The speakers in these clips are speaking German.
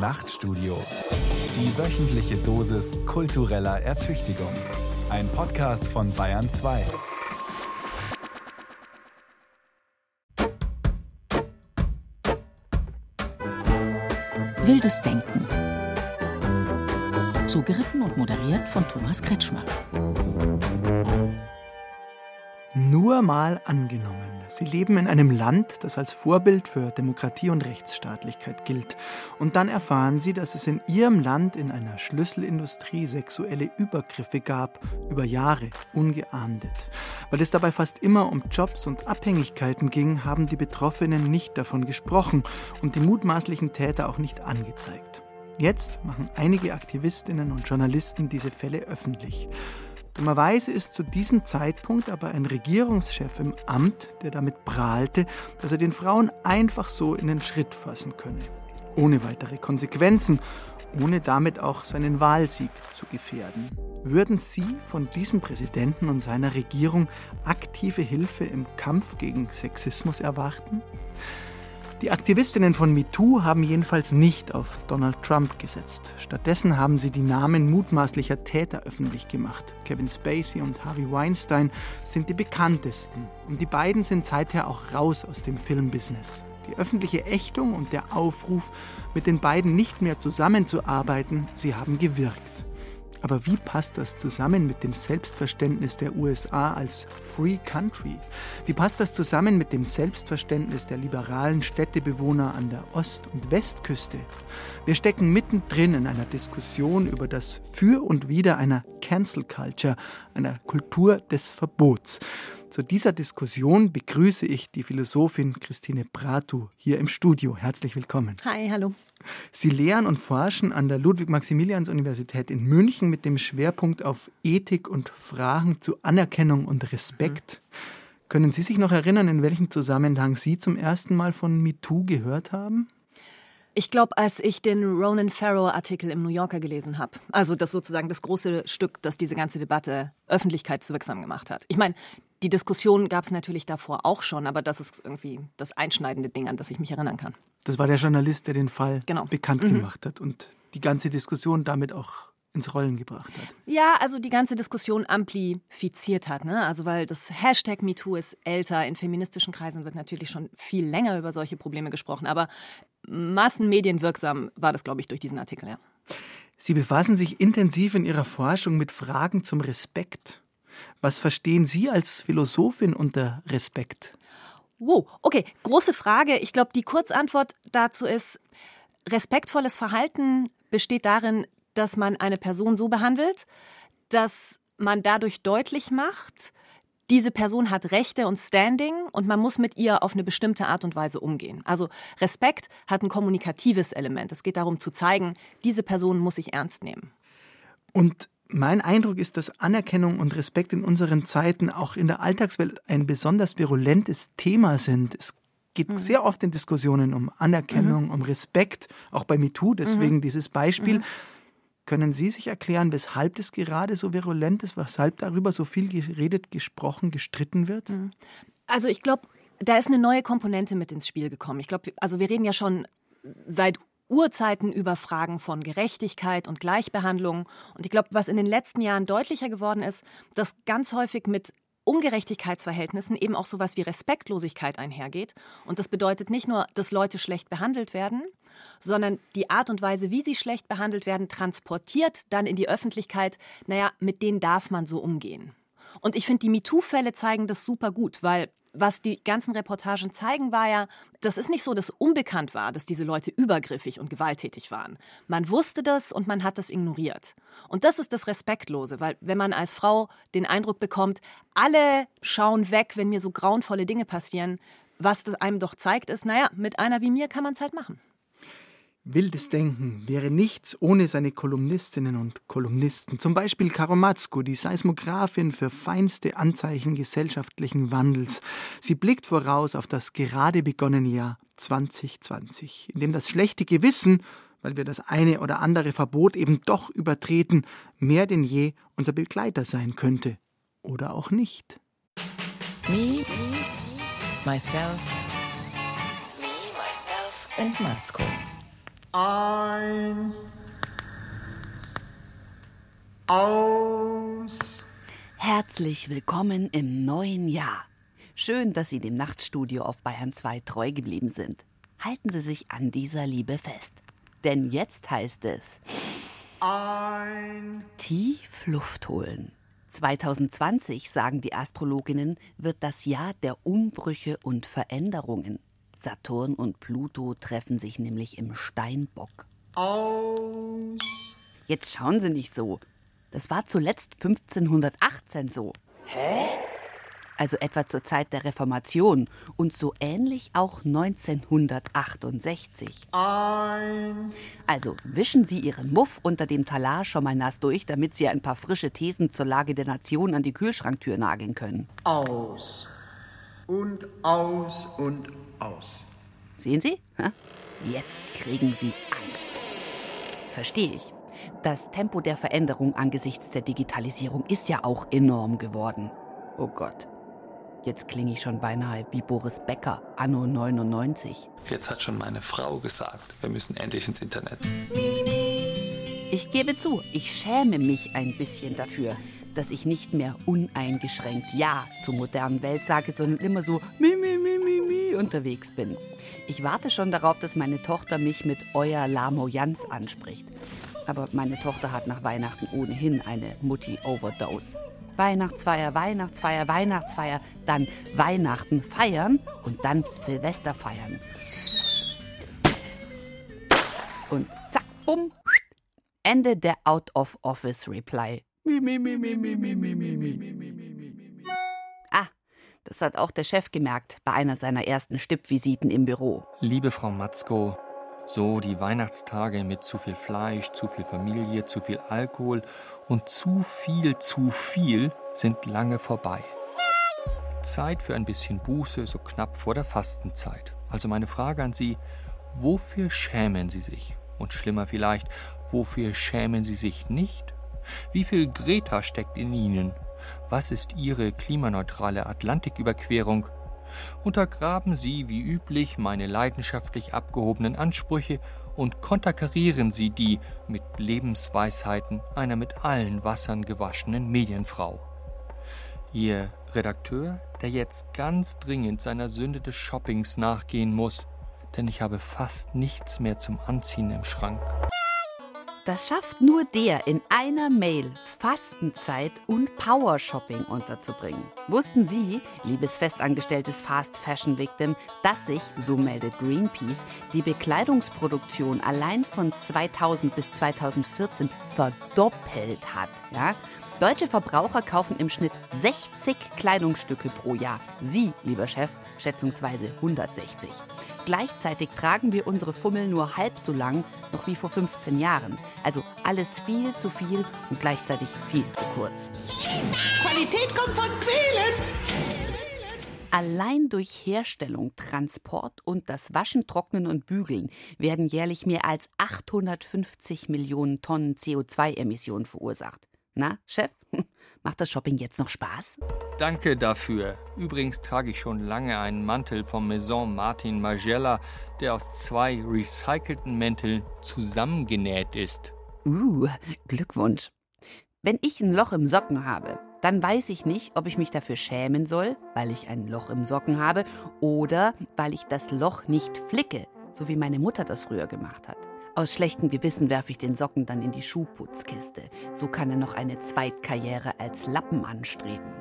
Nachtstudio. Die wöchentliche Dosis kultureller Ertüchtigung. Ein Podcast von Bayern 2. Wildes Denken. Zugeritten und moderiert von Thomas Kretschmer. Nur mal angenommen, Sie leben in einem Land, das als Vorbild für Demokratie und Rechtsstaatlichkeit gilt. Und dann erfahren Sie, dass es in Ihrem Land in einer Schlüsselindustrie sexuelle Übergriffe gab, über Jahre, ungeahndet. Weil es dabei fast immer um Jobs und Abhängigkeiten ging, haben die Betroffenen nicht davon gesprochen und die mutmaßlichen Täter auch nicht angezeigt. Jetzt machen einige Aktivistinnen und Journalisten diese Fälle öffentlich. Dummerweise ist zu diesem Zeitpunkt aber ein Regierungschef im Amt, der damit prahlte, dass er den Frauen einfach so in den Schritt fassen könne, ohne weitere Konsequenzen, ohne damit auch seinen Wahlsieg zu gefährden. Würden Sie von diesem Präsidenten und seiner Regierung aktive Hilfe im Kampf gegen Sexismus erwarten? Die Aktivistinnen von MeToo haben jedenfalls nicht auf Donald Trump gesetzt. Stattdessen haben sie die Namen mutmaßlicher Täter öffentlich gemacht. Kevin Spacey und Harvey Weinstein sind die bekanntesten. Und die beiden sind seither auch raus aus dem Filmbusiness. Die öffentliche Ächtung und der Aufruf, mit den beiden nicht mehr zusammenzuarbeiten, sie haben gewirkt. Aber wie passt das zusammen mit dem Selbstverständnis der USA als Free Country? Wie passt das zusammen mit dem Selbstverständnis der liberalen Städtebewohner an der Ost- und Westküste? Wir stecken mittendrin in einer Diskussion über das Für und Wider einer Cancel Culture, einer Kultur des Verbots. Zu dieser Diskussion begrüße ich die Philosophin Christine Bratu hier im Studio. Herzlich willkommen. Hi, hallo. Sie lehren und forschen an der Ludwig-Maximilians-Universität in München mit dem Schwerpunkt auf Ethik und Fragen zu Anerkennung und Respekt. Mhm. Können Sie sich noch erinnern, in welchem Zusammenhang Sie zum ersten Mal von MeToo gehört haben? Ich glaube, als ich den Ronan Farrow-Artikel im New Yorker gelesen habe, also das sozusagen das große Stück, das diese ganze Debatte öffentlichkeitswirksam gemacht hat. Ich meine, die Diskussion gab es natürlich davor auch schon, aber das ist irgendwie das einschneidende Ding, an das ich mich erinnern kann. Das war der Journalist, der den Fall genau. bekannt mhm. gemacht hat und die ganze Diskussion damit auch ins Rollen gebracht hat. Ja, also die ganze Diskussion amplifiziert hat. Ne? Also weil das Hashtag MeToo ist älter. In feministischen Kreisen wird natürlich schon viel länger über solche Probleme gesprochen. Aber massenmedienwirksam war das, glaube ich, durch diesen Artikel, ja. Sie befassen sich intensiv in Ihrer Forschung mit Fragen zum Respekt. Was verstehen Sie als Philosophin unter Respekt? Wow, okay, große Frage. Ich glaube, die Kurzantwort dazu ist, respektvolles Verhalten besteht darin, dass man eine Person so behandelt, dass man dadurch deutlich macht, diese Person hat Rechte und Standing und man muss mit ihr auf eine bestimmte Art und Weise umgehen. Also Respekt hat ein kommunikatives Element. Es geht darum zu zeigen, diese Person muss ich ernst nehmen. Und mein Eindruck ist, dass Anerkennung und Respekt in unseren Zeiten auch in der Alltagswelt ein besonders virulentes Thema sind. Es geht mhm. sehr oft in Diskussionen um Anerkennung, mhm. um Respekt, auch bei MeToo, deswegen mhm. dieses Beispiel. Können Sie sich erklären, weshalb das gerade so virulent ist, weshalb darüber so viel geredet, gesprochen, gestritten wird? Mhm. Also ich glaube, da ist eine neue Komponente mit ins Spiel gekommen. Ich glaube, also wir reden ja schon seit Urzeiten über Fragen von Gerechtigkeit und Gleichbehandlung. Und ich glaube, was in den letzten Jahren deutlicher geworden ist, dass ganz häufig mit Ungerechtigkeitsverhältnissen eben auch sowas wie Respektlosigkeit einhergeht. Und das bedeutet nicht nur, dass Leute schlecht behandelt werden, sondern die Art und Weise, wie sie schlecht behandelt werden, transportiert dann in die Öffentlichkeit, naja, mit denen darf man so umgehen. Und ich finde, die MeToo-Fälle zeigen das super gut, weil was die ganzen Reportagen zeigen, war ja, das ist nicht so, dass unbekannt war, dass diese Leute übergriffig und gewalttätig waren. Man wusste das und man hat das ignoriert. Und das ist das Respektlose, weil wenn man als Frau den Eindruck bekommt, alle schauen weg, wenn mir so grauenvolle Dinge passieren, was das einem doch zeigt, ist, naja, mit einer wie mir kann man es halt machen. Wildes Denken wäre nichts ohne seine Kolumnistinnen und Kolumnisten. Zum Beispiel Karo Matzko, die Seismografin für feinste Anzeichen gesellschaftlichen Wandels. Sie blickt voraus auf das gerade begonnene Jahr 2020, in dem das schlechte Gewissen, weil wir das eine oder andere Verbot eben doch übertreten, mehr denn je unser Begleiter sein könnte. Oder auch nicht. Me, myself, me, myself and Matzko. Ein. Aus. Herzlich willkommen im neuen Jahr. Schön, dass Sie dem Nachtstudio auf Bayern 2 treu geblieben sind. Halten Sie sich an dieser Liebe fest. Denn jetzt heißt es Ein. tief Luft holen. 2020, sagen die Astrologinnen, wird das Jahr der Umbrüche und Veränderungen. Saturn und Pluto treffen sich nämlich im Steinbock. Aus. Jetzt schauen Sie nicht so. Das war zuletzt 1518 so. Hä? Also etwa zur Zeit der Reformation und so ähnlich auch 1968. Ein. Also wischen Sie Ihren Muff unter dem Talar schon mal nass durch, damit Sie ein paar frische Thesen zur Lage der Nation an die Kühlschranktür nageln können. Aus. Und aus und aus. Sehen Sie? Jetzt kriegen Sie Angst. Verstehe ich. Das Tempo der Veränderung angesichts der Digitalisierung ist ja auch enorm geworden. Oh Gott. Jetzt klinge ich schon beinahe wie Boris Becker, anno 99. Jetzt hat schon meine Frau gesagt, wir müssen endlich ins Internet. Ich gebe zu, ich schäme mich ein bisschen dafür, dass ich nicht mehr uneingeschränkt Ja zur modernen Welt sage, sondern immer so mi, mi, mi, mi, mi unterwegs bin. Ich warte schon darauf, dass meine Tochter mich mit Euer Lamo Jans anspricht. Aber meine Tochter hat nach Weihnachten ohnehin eine Mutti-Overdose. Weihnachtsfeier, Weihnachtsfeier, Weihnachtsfeier, dann Weihnachten feiern und dann Silvester feiern. Und zack, bumm, Ende der Out-of-Office-Reply. Ah, das hat auch der Chef gemerkt bei einer seiner ersten Stippvisiten im Büro. Liebe Frau Matzko, so die Weihnachtstage mit zu viel Fleisch, zu viel Familie, zu viel Alkohol und zu viel zu viel sind lange vorbei. Zeit für ein bisschen Buße, so knapp vor der Fastenzeit. Also meine Frage an Sie, wofür schämen Sie sich? Und schlimmer vielleicht, wofür schämen Sie sich nicht? Wie viel Greta steckt in Ihnen? Was ist Ihre klimaneutrale Atlantiküberquerung? Untergraben Sie wie üblich meine leidenschaftlich abgehobenen Ansprüche und konterkarieren Sie die mit Lebensweisheiten einer mit allen Wassern gewaschenen Medienfrau. Ihr Redakteur, der jetzt ganz dringend seiner Sünde des Shoppings nachgehen muss, denn ich habe fast nichts mehr zum Anziehen im Schrank. Das schafft nur der in einer Mail Fastenzeit und Powershopping unterzubringen. Wussten Sie, liebes festangestelltes Fast Fashion Victim, dass sich, so meldet Greenpeace, die Bekleidungsproduktion allein von 2000 bis 2014 verdoppelt hat? Ja? Deutsche Verbraucher kaufen im Schnitt 60 Kleidungsstücke pro Jahr. Sie, lieber Chef, schätzungsweise 160. Gleichzeitig tragen wir unsere Fummel nur halb so lang noch wie vor 15 Jahren. Also alles viel zu viel und gleichzeitig viel zu kurz. Qualität kommt von Quälen. Allein durch Herstellung, Transport und das Waschen, Trocknen und Bügeln werden jährlich mehr als 850 Millionen Tonnen CO2-Emissionen verursacht. Na, Chef, macht das Shopping jetzt noch Spaß? Danke dafür. Übrigens trage ich schon lange einen Mantel vom Maison Martin Margiela, der aus zwei recycelten Mänteln zusammengenäht ist. Uh, Glückwunsch. Wenn ich ein Loch im Socken habe, dann weiß ich nicht, ob ich mich dafür schämen soll, weil ich ein Loch im Socken habe, oder weil ich das Loch nicht flicke, so wie meine Mutter das früher gemacht hat. Aus schlechtem Gewissen werfe ich den Socken dann in die Schuhputzkiste. So kann er noch eine Zweitkarriere als Lappen anstreben.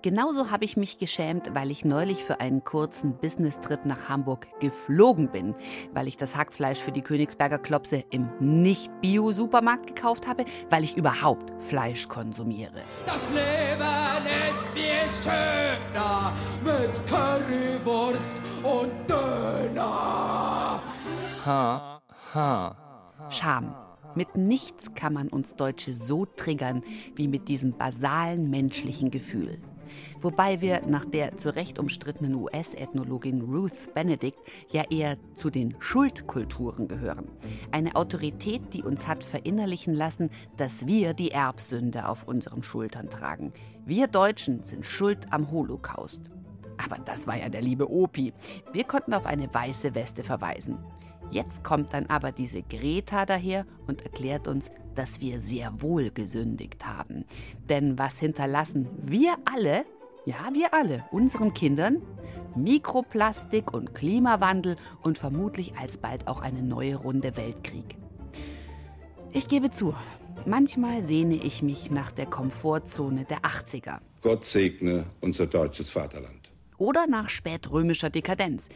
Genauso habe ich mich geschämt, weil ich neulich für einen kurzen Business-Trip nach Hamburg geflogen bin, weil ich das Hackfleisch für die Königsberger Klopse im Nicht-Bio-Supermarkt gekauft habe, weil ich überhaupt Fleisch konsumiere. Das Leben ist viel schöner mit Currywurst und Döner. Ha. Scham. Mit nichts kann man uns Deutsche so triggern wie mit diesem basalen menschlichen Gefühl. Wobei wir nach der zu Recht umstrittenen US-Ethnologin Ruth Benedict ja eher zu den Schuldkulturen gehören. Eine Autorität, die uns hat verinnerlichen lassen, dass wir die Erbsünde auf unseren Schultern tragen. Wir Deutschen sind schuld am Holocaust. Aber das war ja der liebe Opi. Wir konnten auf eine weiße Weste verweisen. Jetzt kommt dann aber diese Greta daher und erklärt uns, dass wir sehr wohl gesündigt haben. Denn was hinterlassen wir alle, ja wir alle, unseren Kindern? Mikroplastik und Klimawandel und vermutlich alsbald auch eine neue Runde Weltkrieg. Ich gebe zu, manchmal sehne ich mich nach der Komfortzone der 80er. Gott segne unser deutsches Vaterland. Oder nach spätrömischer Dekadenz.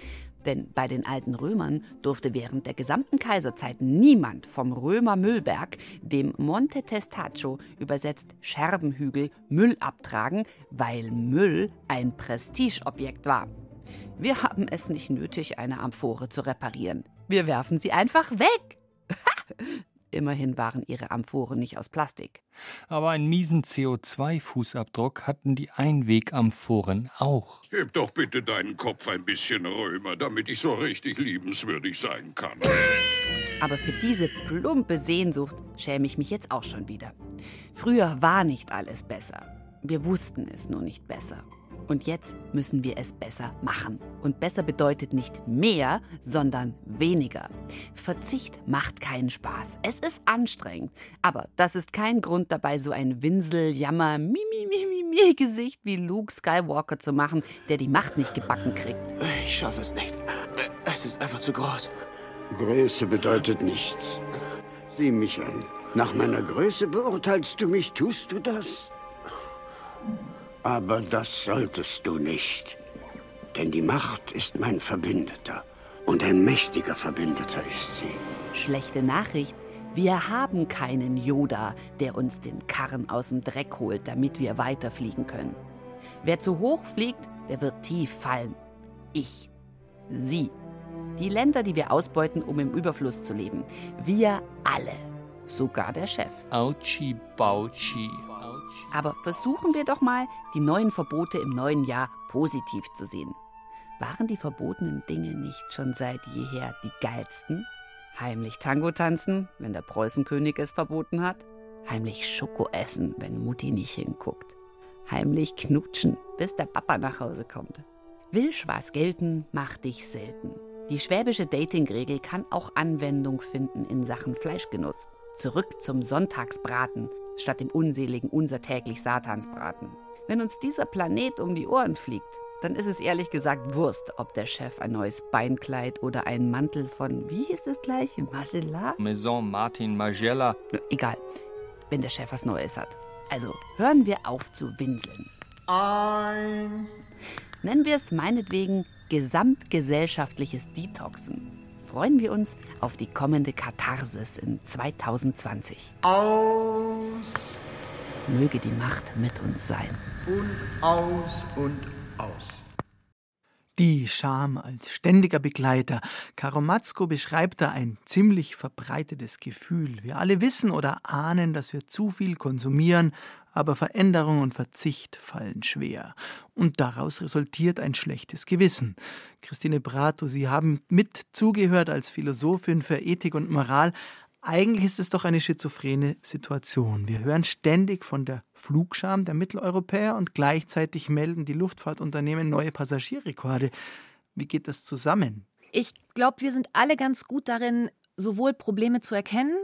Denn bei den alten Römern durfte während der gesamten Kaiserzeit niemand vom Römer Müllberg, dem Monte Testaccio, übersetzt Scherbenhügel, Müll abtragen, weil Müll ein Prestigeobjekt war. Wir haben es nicht nötig, eine Amphore zu reparieren. Wir werfen sie einfach weg. Immerhin waren ihre Amphoren nicht aus Plastik. Aber einen miesen CO2-Fußabdruck hatten die Einwegamphoren auch. Heb doch bitte deinen Kopf ein bisschen römer, damit ich so richtig liebenswürdig sein kann. Aber für diese plumpe Sehnsucht schäme ich mich jetzt auch schon wieder. Früher war nicht alles besser. Wir wussten es nur nicht besser. Und jetzt müssen wir es besser machen. Und besser bedeutet nicht mehr, sondern weniger. Verzicht macht keinen Spaß. Es ist anstrengend. Aber das ist kein Grund dabei, so ein Winsel-Jammer, Mimi-Mimi-Gesicht wie Luke Skywalker zu machen, der die Macht nicht gebacken kriegt. Ich schaffe es nicht. Es ist einfach zu groß. Größe bedeutet nichts. Sieh mich an. Nach meiner Größe beurteilst du mich, tust du das? Aber das solltest du nicht. Denn die Macht ist mein Verbündeter. Und ein mächtiger Verbündeter ist sie. Schlechte Nachricht. Wir haben keinen Yoda, der uns den Karren aus dem Dreck holt, damit wir weiterfliegen können. Wer zu hoch fliegt, der wird tief fallen. Ich. Sie. Die Länder, die wir ausbeuten, um im Überfluss zu leben. Wir alle. Sogar der Chef. Auchi Bauchi. Aber versuchen wir doch mal, die neuen Verbote im neuen Jahr positiv zu sehen. Waren die verbotenen Dinge nicht schon seit jeher die geilsten? Heimlich Tango tanzen, wenn der Preußenkönig es verboten hat? Heimlich Schoko essen, wenn Mutti nicht hinguckt? Heimlich knutschen, bis der Papa nach Hause kommt? Wildschwaß gelten, mach dich selten. Die schwäbische Datingregel kann auch Anwendung finden in Sachen Fleischgenuss. Zurück zum Sonntagsbraten, statt dem unseligen unser täglich Satansbraten. Wenn uns dieser Planet um die Ohren fliegt, dann ist es ehrlich gesagt Wurst, ob der Chef ein neues Beinkleid oder einen Mantel von, wie hieß es gleich, Magella? Maison Martin Magella. Egal, wenn der Chef was Neues hat. Also hören wir auf zu winseln. Ein. Nennen wir es meinetwegen gesamtgesellschaftliches Detoxen. Freuen wir uns auf die kommende Katharsis in 2020. Aus Möge die Macht mit uns sein. und aus und aus. Die Scham als ständiger Begleiter. Karomatzko beschreibt da ein ziemlich verbreitetes Gefühl. Wir alle wissen oder ahnen, dass wir zu viel konsumieren, aber Veränderung und Verzicht fallen schwer. Und daraus resultiert ein schlechtes Gewissen. Christine Brato, Sie haben mit zugehört als Philosophin für Ethik und Moral. Eigentlich ist es doch eine schizophrene Situation. Wir hören ständig von der Flugscham der Mitteleuropäer und gleichzeitig melden die Luftfahrtunternehmen neue Passagierrekorde. Wie geht das zusammen? Ich glaube, wir sind alle ganz gut darin, sowohl Probleme zu erkennen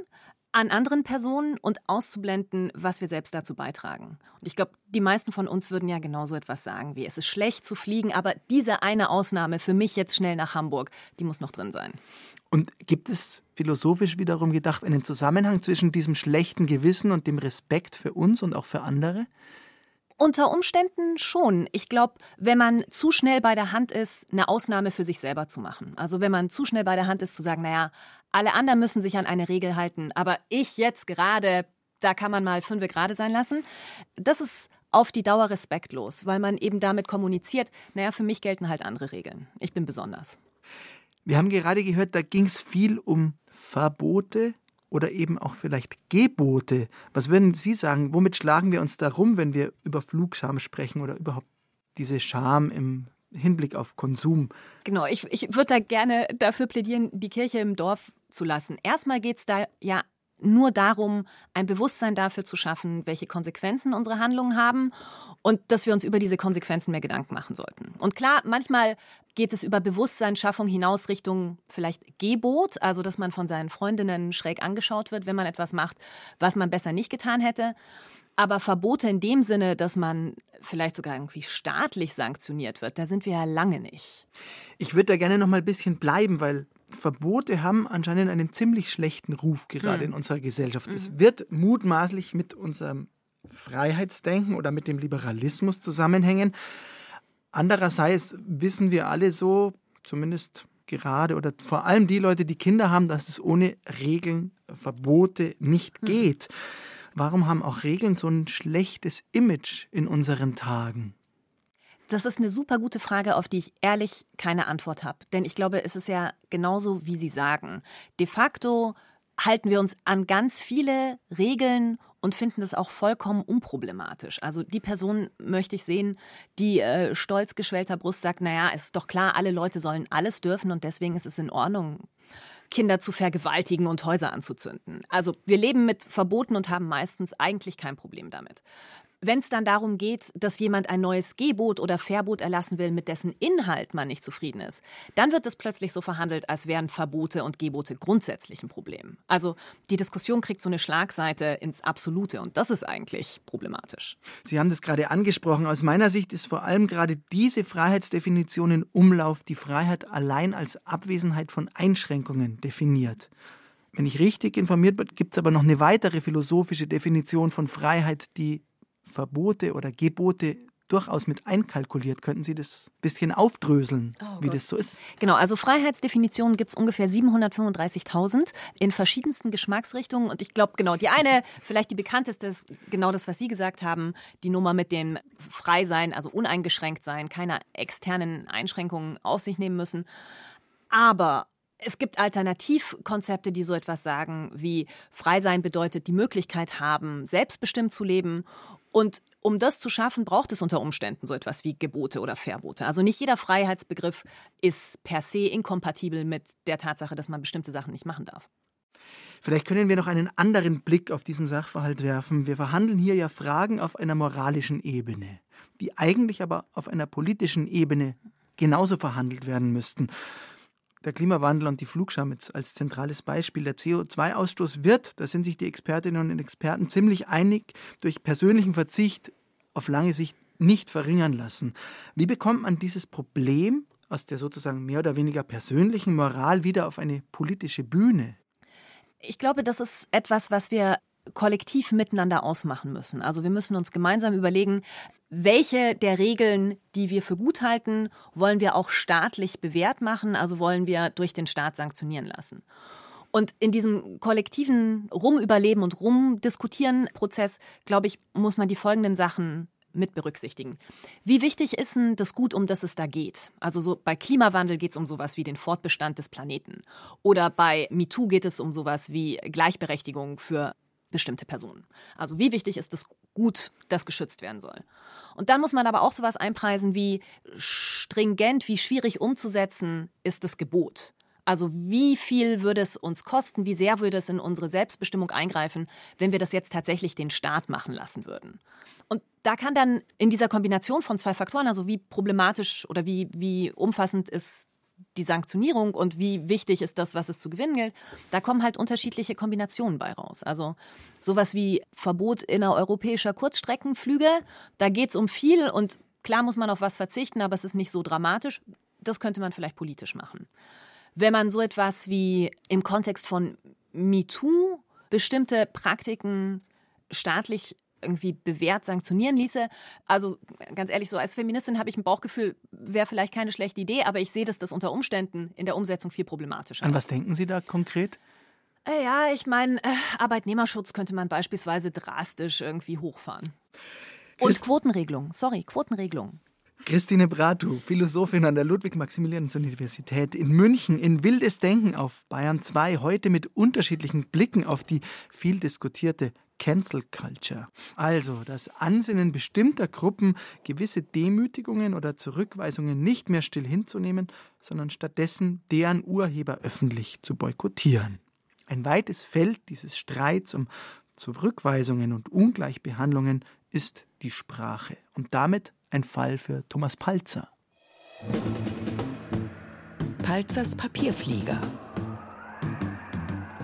an anderen Personen und auszublenden, was wir selbst dazu beitragen. Und ich glaube, die meisten von uns würden ja genauso etwas sagen wie, es ist schlecht zu fliegen, aber diese eine Ausnahme für mich jetzt schnell nach Hamburg, die muss noch drin sein. Und gibt es philosophisch wiederum gedacht einen Zusammenhang zwischen diesem schlechten Gewissen und dem Respekt für uns und auch für andere? Unter Umständen schon. Ich glaube, wenn man zu schnell bei der Hand ist, eine Ausnahme für sich selber zu machen. Also wenn man zu schnell bei der Hand ist, zu sagen, naja, alle anderen müssen sich an eine Regel halten, aber ich jetzt gerade, da kann man mal fünf gerade sein lassen. Das ist auf die Dauer respektlos, weil man eben damit kommuniziert, naja, für mich gelten halt andere Regeln. Ich bin besonders. Wir haben gerade gehört, da ging es viel um Verbote oder eben auch vielleicht Gebote. Was würden Sie sagen? Womit schlagen wir uns da rum, wenn wir über Flugscham sprechen oder überhaupt diese Scham im Hinblick auf Konsum? Genau, ich, ich würde da gerne dafür plädieren, die Kirche im Dorf zu lassen. Erstmal geht es da ja nur darum, ein Bewusstsein dafür zu schaffen, welche Konsequenzen unsere Handlungen haben und dass wir uns über diese Konsequenzen mehr Gedanken machen sollten. Und klar, manchmal geht es über Bewusstseinsschaffung hinaus Richtung vielleicht Gebot, also dass man von seinen Freundinnen schräg angeschaut wird, wenn man etwas macht, was man besser nicht getan hätte. Aber Verbote in dem Sinne, dass man vielleicht sogar irgendwie staatlich sanktioniert wird, da sind wir ja lange nicht. Ich würde da gerne noch mal ein bisschen bleiben, weil Verbote haben anscheinend einen ziemlich schlechten Ruf gerade hm. in unserer Gesellschaft. Mhm. Es wird mutmaßlich mit unserem Freiheitsdenken oder mit dem Liberalismus zusammenhängen. Andererseits wissen wir alle so, zumindest gerade oder vor allem die Leute, die Kinder haben, dass es ohne Regeln, Verbote nicht mhm. geht. Warum haben auch Regeln so ein schlechtes Image in unseren Tagen? Das ist eine super gute Frage, auf die ich ehrlich keine Antwort habe. Denn ich glaube, es ist ja genauso, wie Sie sagen. De facto halten wir uns an ganz viele Regeln und finden das auch vollkommen unproblematisch. Also die Person möchte ich sehen, die äh, stolz geschwellter Brust sagt, naja, es ist doch klar, alle Leute sollen alles dürfen und deswegen ist es in Ordnung, Kinder zu vergewaltigen und Häuser anzuzünden. Also wir leben mit Verboten und haben meistens eigentlich kein Problem damit. Wenn es dann darum geht, dass jemand ein neues Gebot oder Verbot erlassen will, mit dessen Inhalt man nicht zufrieden ist, dann wird es plötzlich so verhandelt, als wären Verbote und Gebote grundsätzlich ein Problem. Also die Diskussion kriegt so eine Schlagseite ins Absolute und das ist eigentlich problematisch. Sie haben das gerade angesprochen. Aus meiner Sicht ist vor allem gerade diese Freiheitsdefinition in Umlauf die Freiheit allein als Abwesenheit von Einschränkungen definiert. Wenn ich richtig informiert bin, gibt es aber noch eine weitere philosophische Definition von Freiheit, die Verbote oder Gebote durchaus mit einkalkuliert. Könnten Sie das ein bisschen aufdröseln, oh wie Gott. das so ist? Genau, also Freiheitsdefinitionen gibt es ungefähr 735.000 in verschiedensten Geschmacksrichtungen. Und ich glaube, genau, die eine, vielleicht die bekannteste ist genau das, was Sie gesagt haben, die Nummer mit dem Freisein, also uneingeschränkt sein, keine externen Einschränkungen auf sich nehmen müssen. Aber es gibt Alternativkonzepte, die so etwas sagen, wie frei sein bedeutet, die Möglichkeit haben, selbstbestimmt zu leben und um das zu schaffen, braucht es unter Umständen so etwas wie Gebote oder Verbote. Also nicht jeder Freiheitsbegriff ist per se inkompatibel mit der Tatsache, dass man bestimmte Sachen nicht machen darf. Vielleicht können wir noch einen anderen Blick auf diesen Sachverhalt werfen. Wir verhandeln hier ja Fragen auf einer moralischen Ebene, die eigentlich aber auf einer politischen Ebene genauso verhandelt werden müssten der Klimawandel und die Flugscham als zentrales Beispiel. Der CO2-Ausstoß wird, da sind sich die Expertinnen und Experten ziemlich einig, durch persönlichen Verzicht auf lange Sicht nicht verringern lassen. Wie bekommt man dieses Problem aus der sozusagen mehr oder weniger persönlichen Moral wieder auf eine politische Bühne? Ich glaube, das ist etwas, was wir kollektiv miteinander ausmachen müssen. Also wir müssen uns gemeinsam überlegen, welche der Regeln, die wir für gut halten, wollen wir auch staatlich bewährt machen, also wollen wir durch den Staat sanktionieren lassen. Und in diesem kollektiven Rumüberleben und Rumdiskutieren-Prozess, glaube ich, muss man die folgenden Sachen mit berücksichtigen. Wie wichtig ist denn das Gut, um das es da geht? Also so bei Klimawandel geht es um sowas wie den Fortbestand des Planeten. Oder bei MeToo geht es um sowas wie Gleichberechtigung für bestimmte Personen. Also wie wichtig ist das Gut, das geschützt werden soll. Und dann muss man aber auch sowas einpreisen wie stringent, wie schwierig umzusetzen ist das Gebot. Also wie viel würde es uns kosten, wie sehr würde es in unsere Selbstbestimmung eingreifen, wenn wir das jetzt tatsächlich den Staat machen lassen würden. Und da kann dann in dieser Kombination von zwei Faktoren, also wie problematisch oder wie, wie umfassend ist die Sanktionierung und wie wichtig ist das, was es zu gewinnen gilt, da kommen halt unterschiedliche Kombinationen bei raus. Also sowas wie Verbot innereuropäischer Kurzstreckenflüge, da geht es um viel und klar muss man auf was verzichten, aber es ist nicht so dramatisch. Das könnte man vielleicht politisch machen. Wenn man so etwas wie im Kontext von MeToo bestimmte Praktiken staatlich irgendwie bewährt sanktionieren ließe. Also ganz ehrlich, so als Feministin habe ich ein Bauchgefühl, wäre vielleicht keine schlechte Idee, aber ich sehe, dass das unter Umständen in der Umsetzung viel problematischer ist. An was denken Sie da konkret? Äh, ja, ich meine, äh, Arbeitnehmerschutz könnte man beispielsweise drastisch irgendwie hochfahren. Und Quotenregelung, sorry, Quotenregelung. Christine Bratu, Philosophin an der Ludwig-Maximilians-Universität in München, in Wildes Denken auf Bayern 2, heute mit unterschiedlichen Blicken auf die viel diskutierte Cancel Culture. Also das Ansinnen bestimmter Gruppen, gewisse Demütigungen oder Zurückweisungen nicht mehr still hinzunehmen, sondern stattdessen deren Urheber öffentlich zu boykottieren. Ein weites Feld dieses Streits um Zurückweisungen und Ungleichbehandlungen ist die Sprache und damit ein Fall für Thomas Palzer. Palzers Papierflieger.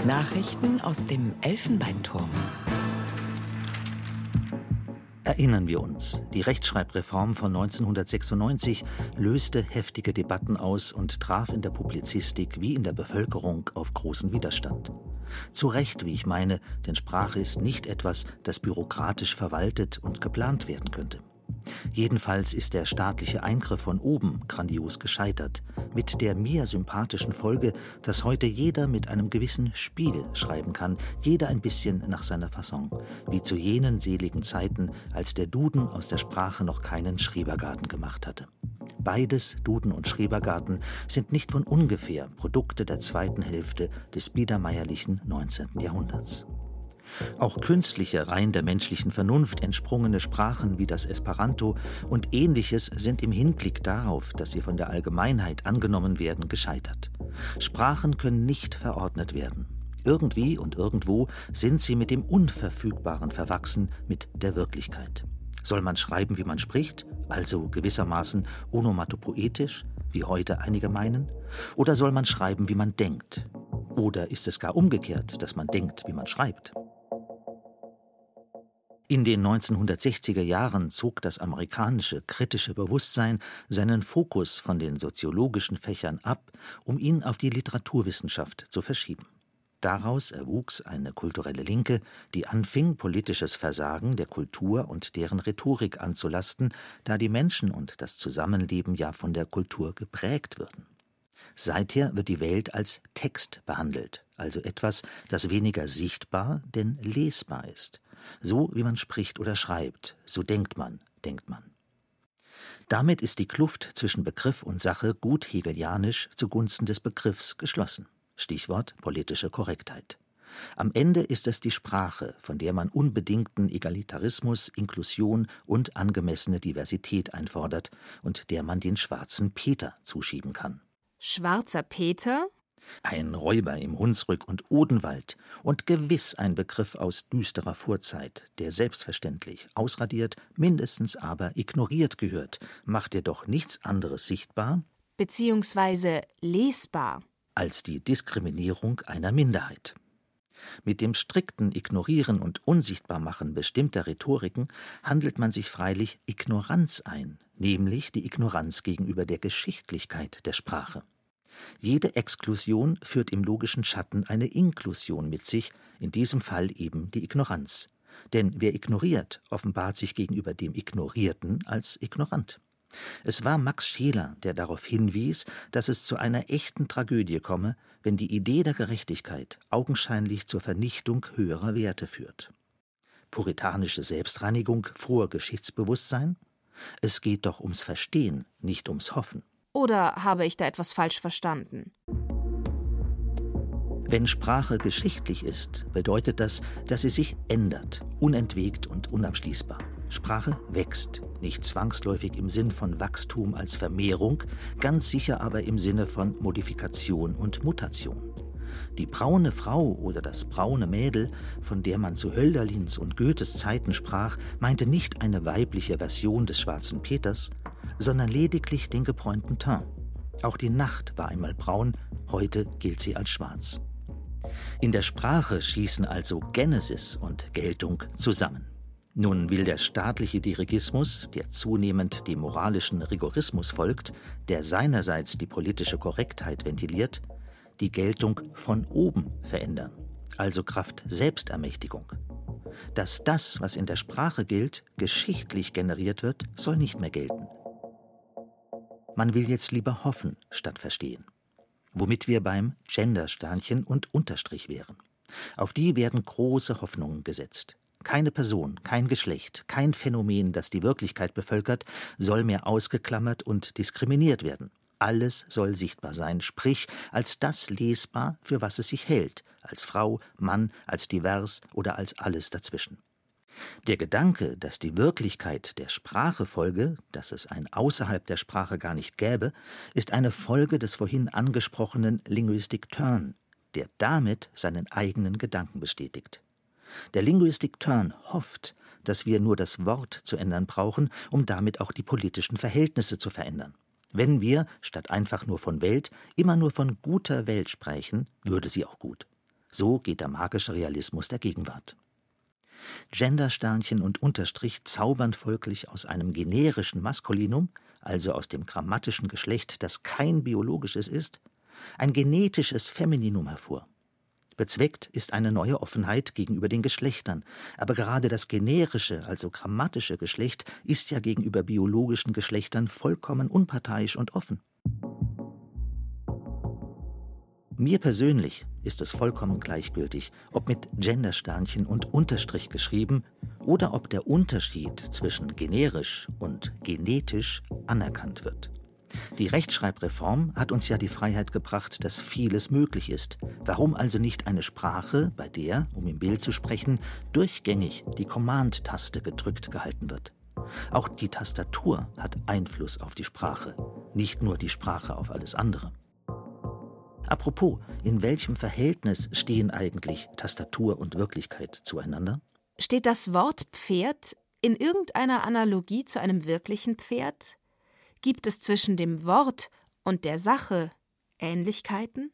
Nachrichten aus dem Elfenbeinturm. Erinnern wir uns, die Rechtschreibreform von 1996 löste heftige Debatten aus und traf in der Publizistik wie in der Bevölkerung auf großen Widerstand. Zu Recht, wie ich meine, denn Sprache ist nicht etwas, das bürokratisch verwaltet und geplant werden könnte. Jedenfalls ist der staatliche Eingriff von oben grandios gescheitert, mit der mir sympathischen Folge, dass heute jeder mit einem gewissen Spiel schreiben kann, jeder ein bisschen nach seiner Fasson, wie zu jenen seligen Zeiten, als der Duden aus der Sprache noch keinen Schrebergarten gemacht hatte. Beides, Duden und Schrebergarten, sind nicht von ungefähr Produkte der zweiten Hälfte des biedermeierlichen 19. Jahrhunderts. Auch künstliche, rein der menschlichen Vernunft entsprungene Sprachen wie das Esperanto und ähnliches sind im Hinblick darauf, dass sie von der Allgemeinheit angenommen werden, gescheitert. Sprachen können nicht verordnet werden. Irgendwie und irgendwo sind sie mit dem Unverfügbaren verwachsen, mit der Wirklichkeit. Soll man schreiben, wie man spricht, also gewissermaßen onomatopoetisch, wie heute einige meinen? Oder soll man schreiben, wie man denkt? Oder ist es gar umgekehrt, dass man denkt, wie man schreibt? In den 1960er Jahren zog das amerikanische kritische Bewusstsein seinen Fokus von den soziologischen Fächern ab, um ihn auf die Literaturwissenschaft zu verschieben. Daraus erwuchs eine kulturelle Linke, die anfing, politisches Versagen der Kultur und deren Rhetorik anzulasten, da die Menschen und das Zusammenleben ja von der Kultur geprägt würden. Seither wird die Welt als Text behandelt, also etwas, das weniger sichtbar, denn lesbar ist. So wie man spricht oder schreibt, so denkt man, denkt man. Damit ist die Kluft zwischen Begriff und Sache gut hegelianisch zugunsten des Begriffs geschlossen. Stichwort politische Korrektheit. Am Ende ist es die Sprache, von der man unbedingten Egalitarismus, Inklusion und angemessene Diversität einfordert und der man den schwarzen Peter zuschieben kann. Schwarzer Peter? Ein Räuber im Hunsrück und Odenwald und gewiss ein Begriff aus düsterer Vorzeit, der selbstverständlich ausradiert, mindestens aber ignoriert gehört, macht er doch nichts anderes sichtbar beziehungsweise lesbar als die Diskriminierung einer Minderheit. Mit dem strikten Ignorieren und Unsichtbarmachen bestimmter Rhetoriken handelt man sich freilich Ignoranz ein, nämlich die Ignoranz gegenüber der Geschichtlichkeit der Sprache. Jede Exklusion führt im logischen Schatten eine Inklusion mit sich, in diesem Fall eben die Ignoranz. Denn wer ignoriert, offenbart sich gegenüber dem Ignorierten als ignorant. Es war Max Scheler, der darauf hinwies, dass es zu einer echten Tragödie komme, wenn die Idee der Gerechtigkeit augenscheinlich zur Vernichtung höherer Werte führt. Puritanische Selbstreinigung, froher Geschichtsbewusstsein? Es geht doch ums Verstehen, nicht ums Hoffen. Oder habe ich da etwas falsch verstanden? Wenn Sprache geschichtlich ist, bedeutet das, dass sie sich ändert, unentwegt und unabschließbar. Sprache wächst, nicht zwangsläufig im Sinn von Wachstum als Vermehrung, ganz sicher aber im Sinne von Modifikation und Mutation. Die braune Frau oder das braune Mädel, von der man zu Hölderlins und Goethes Zeiten sprach, meinte nicht eine weibliche Version des schwarzen Peters, sondern lediglich den gebräunten Teint. Auch die Nacht war einmal braun, heute gilt sie als schwarz. In der Sprache schießen also Genesis und Geltung zusammen. Nun will der staatliche Dirigismus, der zunehmend dem moralischen Rigorismus folgt, der seinerseits die politische Korrektheit ventiliert, die Geltung von oben verändern, also Kraft Selbstermächtigung. Dass das, was in der Sprache gilt, geschichtlich generiert wird, soll nicht mehr gelten. Man will jetzt lieber hoffen statt verstehen. Womit wir beim Gendersternchen und Unterstrich wären. Auf die werden große Hoffnungen gesetzt. Keine Person, kein Geschlecht, kein Phänomen, das die Wirklichkeit bevölkert, soll mehr ausgeklammert und diskriminiert werden. Alles soll sichtbar sein, sprich als das lesbar, für was es sich hält, als Frau, Mann, als divers oder als alles dazwischen. Der Gedanke, dass die Wirklichkeit der Sprache folge, dass es ein außerhalb der Sprache gar nicht gäbe, ist eine Folge des vorhin angesprochenen Linguistic Turn, der damit seinen eigenen Gedanken bestätigt. Der Linguistic Turn hofft, dass wir nur das Wort zu ändern brauchen, um damit auch die politischen Verhältnisse zu verändern. Wenn wir, statt einfach nur von Welt, immer nur von guter Welt sprechen, würde sie auch gut. So geht der magische Realismus der Gegenwart. Gendersternchen und Unterstrich zaubern folglich aus einem generischen Maskulinum, also aus dem grammatischen Geschlecht, das kein biologisches ist, ein genetisches Femininum hervor. Bezweckt ist eine neue Offenheit gegenüber den Geschlechtern, aber gerade das generische, also grammatische Geschlecht ist ja gegenüber biologischen Geschlechtern vollkommen unparteiisch und offen. Mir persönlich ist es vollkommen gleichgültig, ob mit Gendersternchen und Unterstrich geschrieben oder ob der Unterschied zwischen generisch und genetisch anerkannt wird. Die Rechtschreibreform hat uns ja die Freiheit gebracht, dass vieles möglich ist. Warum also nicht eine Sprache, bei der, um im Bild zu sprechen, durchgängig die Command-Taste gedrückt gehalten wird? Auch die Tastatur hat Einfluss auf die Sprache, nicht nur die Sprache auf alles andere. Apropos, in welchem Verhältnis stehen eigentlich Tastatur und Wirklichkeit zueinander? Steht das Wort Pferd in irgendeiner Analogie zu einem wirklichen Pferd? Gibt es zwischen dem Wort und der Sache Ähnlichkeiten?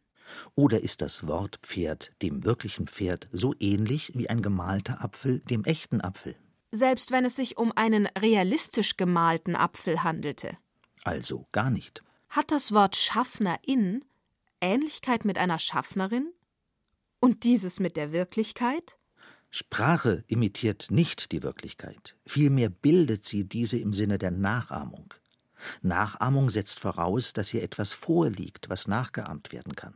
Oder ist das Wort Pferd dem wirklichen Pferd so ähnlich wie ein gemalter Apfel dem echten Apfel? Selbst wenn es sich um einen realistisch gemalten Apfel handelte. Also gar nicht. Hat das Wort Schaffnerin Ähnlichkeit mit einer Schaffnerin? Und dieses mit der Wirklichkeit? Sprache imitiert nicht die Wirklichkeit, vielmehr bildet sie diese im Sinne der Nachahmung. Nachahmung setzt voraus, dass hier etwas vorliegt, was nachgeahmt werden kann.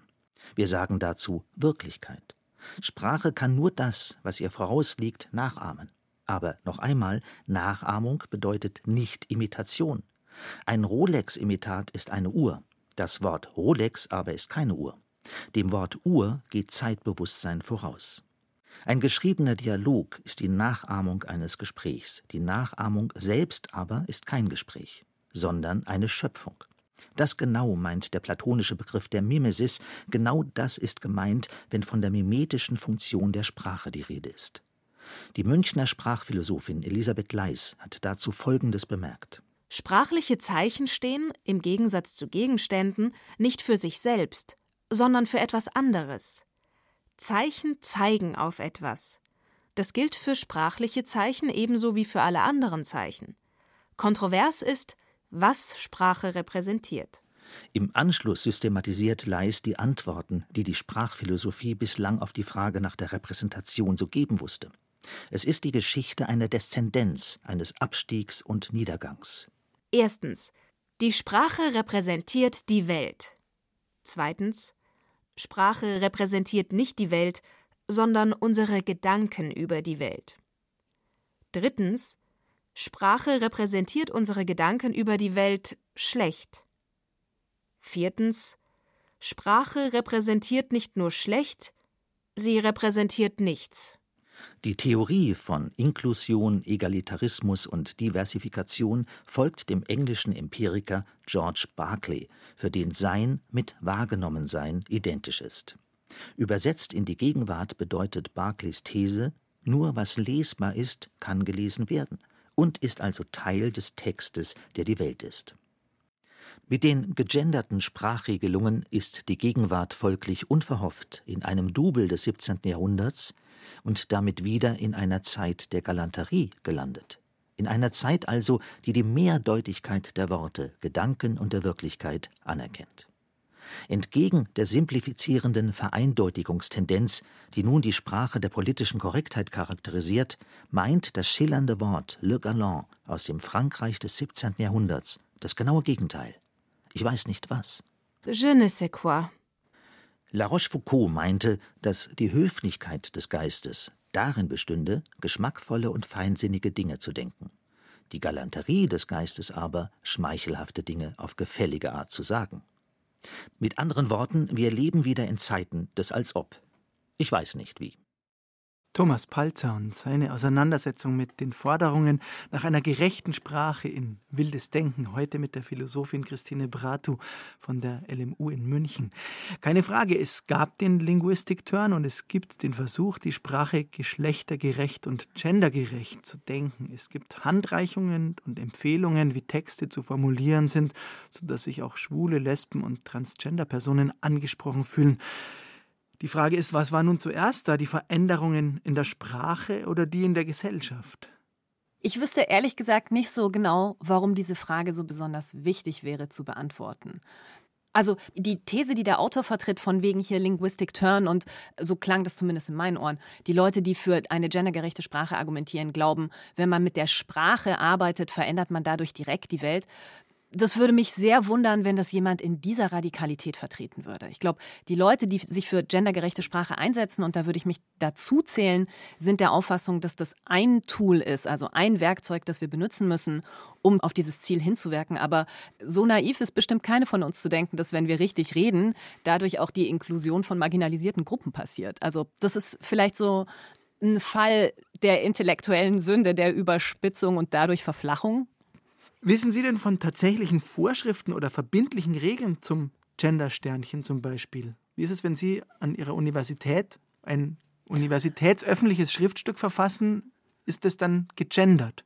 Wir sagen dazu Wirklichkeit. Sprache kann nur das, was ihr vorausliegt, nachahmen. Aber noch einmal, Nachahmung bedeutet nicht Imitation. Ein Rolex-Imitat ist eine Uhr. Das Wort Rolex aber ist keine Uhr. Dem Wort Uhr geht Zeitbewusstsein voraus. Ein geschriebener Dialog ist die Nachahmung eines Gesprächs. Die Nachahmung selbst aber ist kein Gespräch sondern eine Schöpfung. Das genau meint der platonische Begriff der Mimesis, genau das ist gemeint, wenn von der mimetischen Funktion der Sprache die Rede ist. Die Münchner Sprachphilosophin Elisabeth Leis hat dazu Folgendes bemerkt. Sprachliche Zeichen stehen, im Gegensatz zu Gegenständen, nicht für sich selbst, sondern für etwas anderes. Zeichen zeigen auf etwas. Das gilt für sprachliche Zeichen ebenso wie für alle anderen Zeichen. Kontrovers ist, was Sprache repräsentiert. Im Anschluss systematisiert Leis die Antworten, die die Sprachphilosophie bislang auf die Frage nach der Repräsentation so geben wusste. Es ist die Geschichte einer Deszendenz, eines Abstiegs und Niedergangs. Erstens. Die Sprache repräsentiert die Welt. Zweitens. Sprache repräsentiert nicht die Welt, sondern unsere Gedanken über die Welt. Drittens. Sprache repräsentiert unsere Gedanken über die Welt schlecht. Viertens. Sprache repräsentiert nicht nur schlecht, sie repräsentiert nichts. Die Theorie von Inklusion, Egalitarismus und Diversifikation folgt dem englischen Empiriker George Berkeley, für den Sein mit Wahrgenommensein identisch ist. Übersetzt in die Gegenwart bedeutet Berkeleys These, nur was lesbar ist, kann gelesen werden und ist also Teil des Textes, der die Welt ist. Mit den gegenderten Sprachregelungen ist die Gegenwart folglich unverhofft in einem Double des 17. Jahrhunderts und damit wieder in einer Zeit der Galanterie gelandet. In einer Zeit also, die die Mehrdeutigkeit der Worte, Gedanken und der Wirklichkeit anerkennt. Entgegen der simplifizierenden Vereindeutigungstendenz, die nun die Sprache der politischen Korrektheit charakterisiert, meint das schillernde Wort Le Galant aus dem Frankreich des 17. Jahrhunderts das genaue Gegenteil. Ich weiß nicht was. Je ne sais quoi. La Rochefoucauld meinte, dass die Höflichkeit des Geistes darin bestünde, geschmackvolle und feinsinnige Dinge zu denken. Die Galanterie des Geistes aber, schmeichelhafte Dinge auf gefällige Art zu sagen. Mit anderen Worten, wir leben wieder in Zeiten des Als ob. Ich weiß nicht wie. Thomas Palzer und seine Auseinandersetzung mit den Forderungen nach einer gerechten Sprache in Wildes Denken, heute mit der Philosophin Christine Bratu von der LMU in München. Keine Frage, es gab den Linguistik-Turn und es gibt den Versuch, die Sprache geschlechtergerecht und gendergerecht zu denken. Es gibt Handreichungen und Empfehlungen, wie Texte zu formulieren sind, sodass sich auch schwule, Lesben und Transgender-Personen angesprochen fühlen. Die Frage ist, was war nun zuerst da, die Veränderungen in der Sprache oder die in der Gesellschaft? Ich wüsste ehrlich gesagt nicht so genau, warum diese Frage so besonders wichtig wäre zu beantworten. Also die These, die der Autor vertritt, von wegen hier Linguistic Turn und so klang das zumindest in meinen Ohren, die Leute, die für eine gendergerechte Sprache argumentieren, glauben, wenn man mit der Sprache arbeitet, verändert man dadurch direkt die Welt das würde mich sehr wundern, wenn das jemand in dieser Radikalität vertreten würde. Ich glaube, die Leute, die sich für gendergerechte Sprache einsetzen, und da würde ich mich dazu zählen, sind der Auffassung, dass das ein Tool ist, also ein Werkzeug, das wir benutzen müssen, um auf dieses Ziel hinzuwirken. Aber so naiv ist bestimmt keine von uns zu denken, dass wenn wir richtig reden, dadurch auch die Inklusion von marginalisierten Gruppen passiert. Also das ist vielleicht so ein Fall der intellektuellen Sünde, der Überspitzung und dadurch Verflachung. Wissen Sie denn von tatsächlichen Vorschriften oder verbindlichen Regeln zum Gendersternchen zum Beispiel? Wie ist es, wenn Sie an Ihrer Universität ein universitätsöffentliches Schriftstück verfassen? Ist es dann gegendert?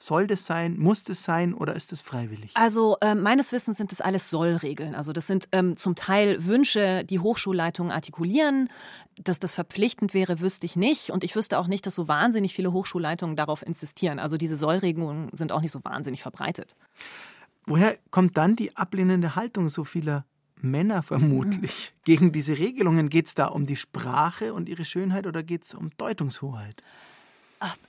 Soll das sein? Muss das sein oder ist es freiwillig? Also äh, meines Wissens sind das alles Sollregeln. Also das sind ähm, zum Teil Wünsche, die Hochschulleitungen artikulieren. Dass das verpflichtend wäre, wüsste ich nicht. Und ich wüsste auch nicht, dass so wahnsinnig viele Hochschulleitungen darauf insistieren. Also diese Sollregelungen sind auch nicht so wahnsinnig verbreitet. Woher kommt dann die ablehnende Haltung so vieler Männer vermutlich gegen diese Regelungen? Geht es da um die Sprache und ihre Schönheit oder geht es um Deutungshoheit?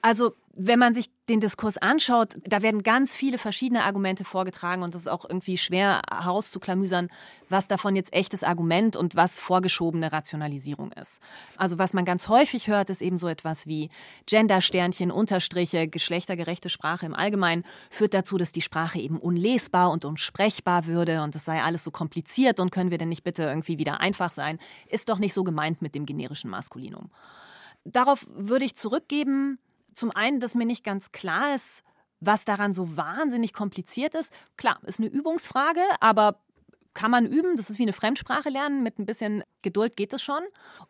Also, wenn man sich den Diskurs anschaut, da werden ganz viele verschiedene Argumente vorgetragen und es ist auch irgendwie schwer herauszuklamüsern, was davon jetzt echtes Argument und was vorgeschobene Rationalisierung ist. Also, was man ganz häufig hört, ist eben so etwas wie Gendersternchen, Unterstriche, geschlechtergerechte Sprache im Allgemeinen führt dazu, dass die Sprache eben unlesbar und unsprechbar würde und es sei alles so kompliziert und können wir denn nicht bitte irgendwie wieder einfach sein, ist doch nicht so gemeint mit dem generischen Maskulinum. Darauf würde ich zurückgeben, zum einen, dass mir nicht ganz klar ist, was daran so wahnsinnig kompliziert ist. Klar, ist eine Übungsfrage, aber kann man üben. Das ist wie eine Fremdsprache lernen. Mit ein bisschen Geduld geht es schon.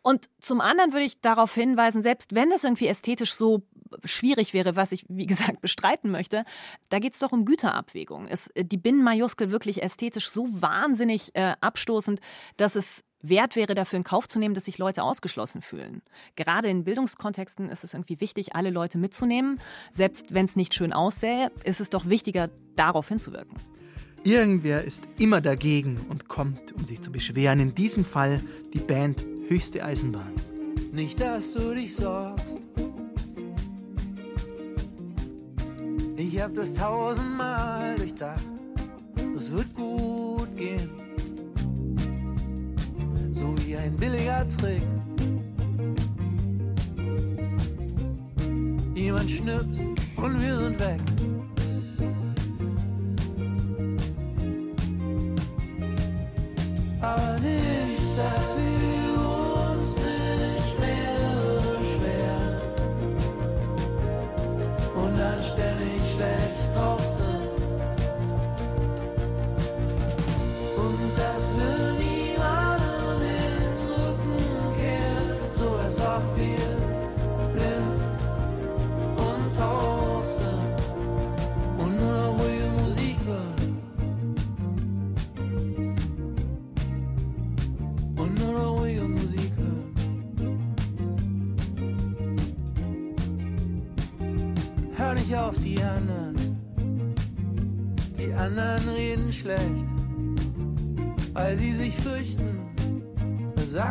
Und zum anderen würde ich darauf hinweisen, selbst wenn das irgendwie ästhetisch so schwierig wäre, was ich, wie gesagt, bestreiten möchte, da geht es doch um Güterabwägung. Ist die Binnenmajuskel wirklich ästhetisch so wahnsinnig äh, abstoßend, dass es wert wäre, dafür in Kauf zu nehmen, dass sich Leute ausgeschlossen fühlen. Gerade in Bildungskontexten ist es irgendwie wichtig, alle Leute mitzunehmen. Selbst wenn es nicht schön aussähe, ist es doch wichtiger, darauf hinzuwirken. Irgendwer ist immer dagegen und kommt, um sich zu beschweren. In diesem Fall die Band Höchste Eisenbahn. Nicht, dass du dich sorgst. Ich hab das tausendmal durchdacht. Es wird gut gehen so wie ein billiger Trick. Jemand schnipst und wir sind weg. Aber nicht, dass wir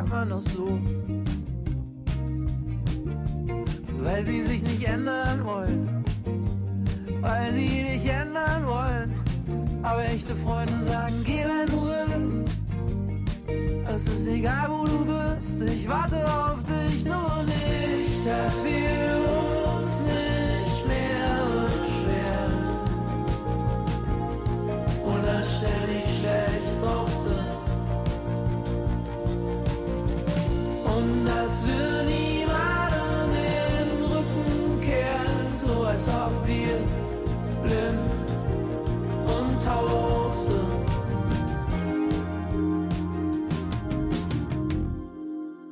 Man doch so. Weil sie sich nicht ändern wollen. Weil sie nicht ändern wollen. Aber echte Freunde sagen, geh, wenn du willst. Es ist egal, wo du bist. Ich warte auf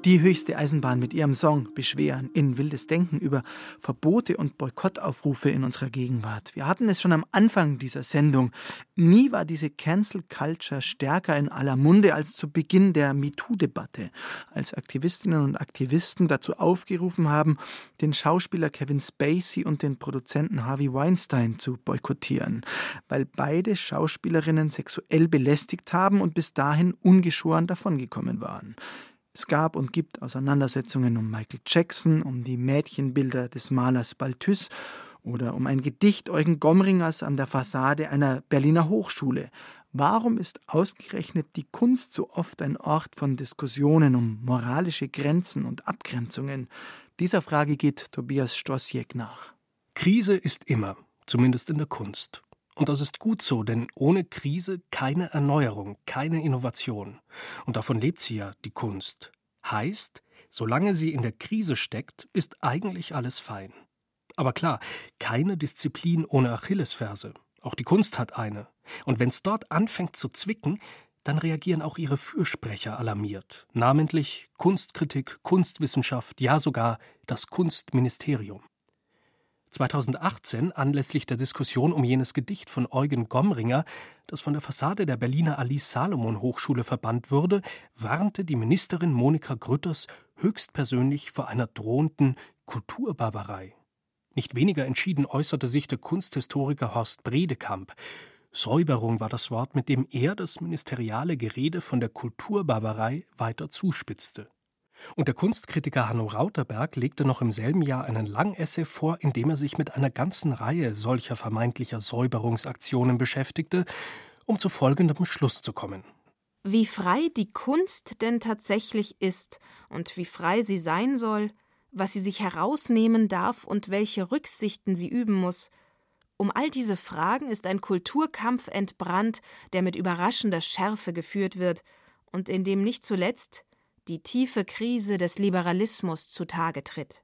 die höchste Eisenbahn mit ihrem Song beschweren in wildes Denken über Verbote und Boykottaufrufe in unserer Gegenwart. Wir hatten es schon am Anfang dieser Sendung. Nie war diese Cancel Culture stärker in aller Munde als zu Beginn der MeToo-Debatte, als Aktivistinnen und Aktivisten dazu aufgerufen haben, den Schauspieler Kevin Spacey und den Produzenten Harvey Weinstein zu boykottieren, weil beide Schauspielerinnen sexuell belästigt haben und bis dahin ungeschoren davongekommen waren. Es gab und gibt Auseinandersetzungen um Michael Jackson, um die Mädchenbilder des Malers Balthus oder um ein Gedicht Eugen Gomringers an der Fassade einer Berliner Hochschule. Warum ist ausgerechnet die Kunst so oft ein Ort von Diskussionen um moralische Grenzen und Abgrenzungen? Dieser Frage geht Tobias Stosiek nach. Krise ist immer, zumindest in der Kunst. Und das ist gut so, denn ohne Krise keine Erneuerung, keine Innovation. Und davon lebt sie ja, die Kunst. Heißt, solange sie in der Krise steckt, ist eigentlich alles fein. Aber klar, keine Disziplin ohne Achillesferse. Auch die Kunst hat eine. Und wenn es dort anfängt zu zwicken, dann reagieren auch ihre Fürsprecher alarmiert, namentlich Kunstkritik, Kunstwissenschaft, ja sogar das Kunstministerium. 2018, anlässlich der Diskussion um jenes Gedicht von Eugen Gomringer, das von der Fassade der Berliner Alice Salomon Hochschule verbannt wurde, warnte die Ministerin Monika Grütters höchstpersönlich vor einer drohenden Kulturbarbarei. Nicht weniger entschieden äußerte sich der Kunsthistoriker Horst Bredekamp. Säuberung war das Wort, mit dem er das ministeriale Gerede von der Kulturbarbarei weiter zuspitzte. Und der Kunstkritiker Hanno Rauterberg legte noch im selben Jahr einen Langessay vor, in dem er sich mit einer ganzen Reihe solcher vermeintlicher Säuberungsaktionen beschäftigte, um zu folgendem Schluss zu kommen. Wie frei die Kunst denn tatsächlich ist und wie frei sie sein soll, was sie sich herausnehmen darf und welche Rücksichten sie üben muss, um all diese Fragen ist ein Kulturkampf entbrannt, der mit überraschender Schärfe geführt wird und in dem nicht zuletzt die tiefe Krise des Liberalismus zutage tritt.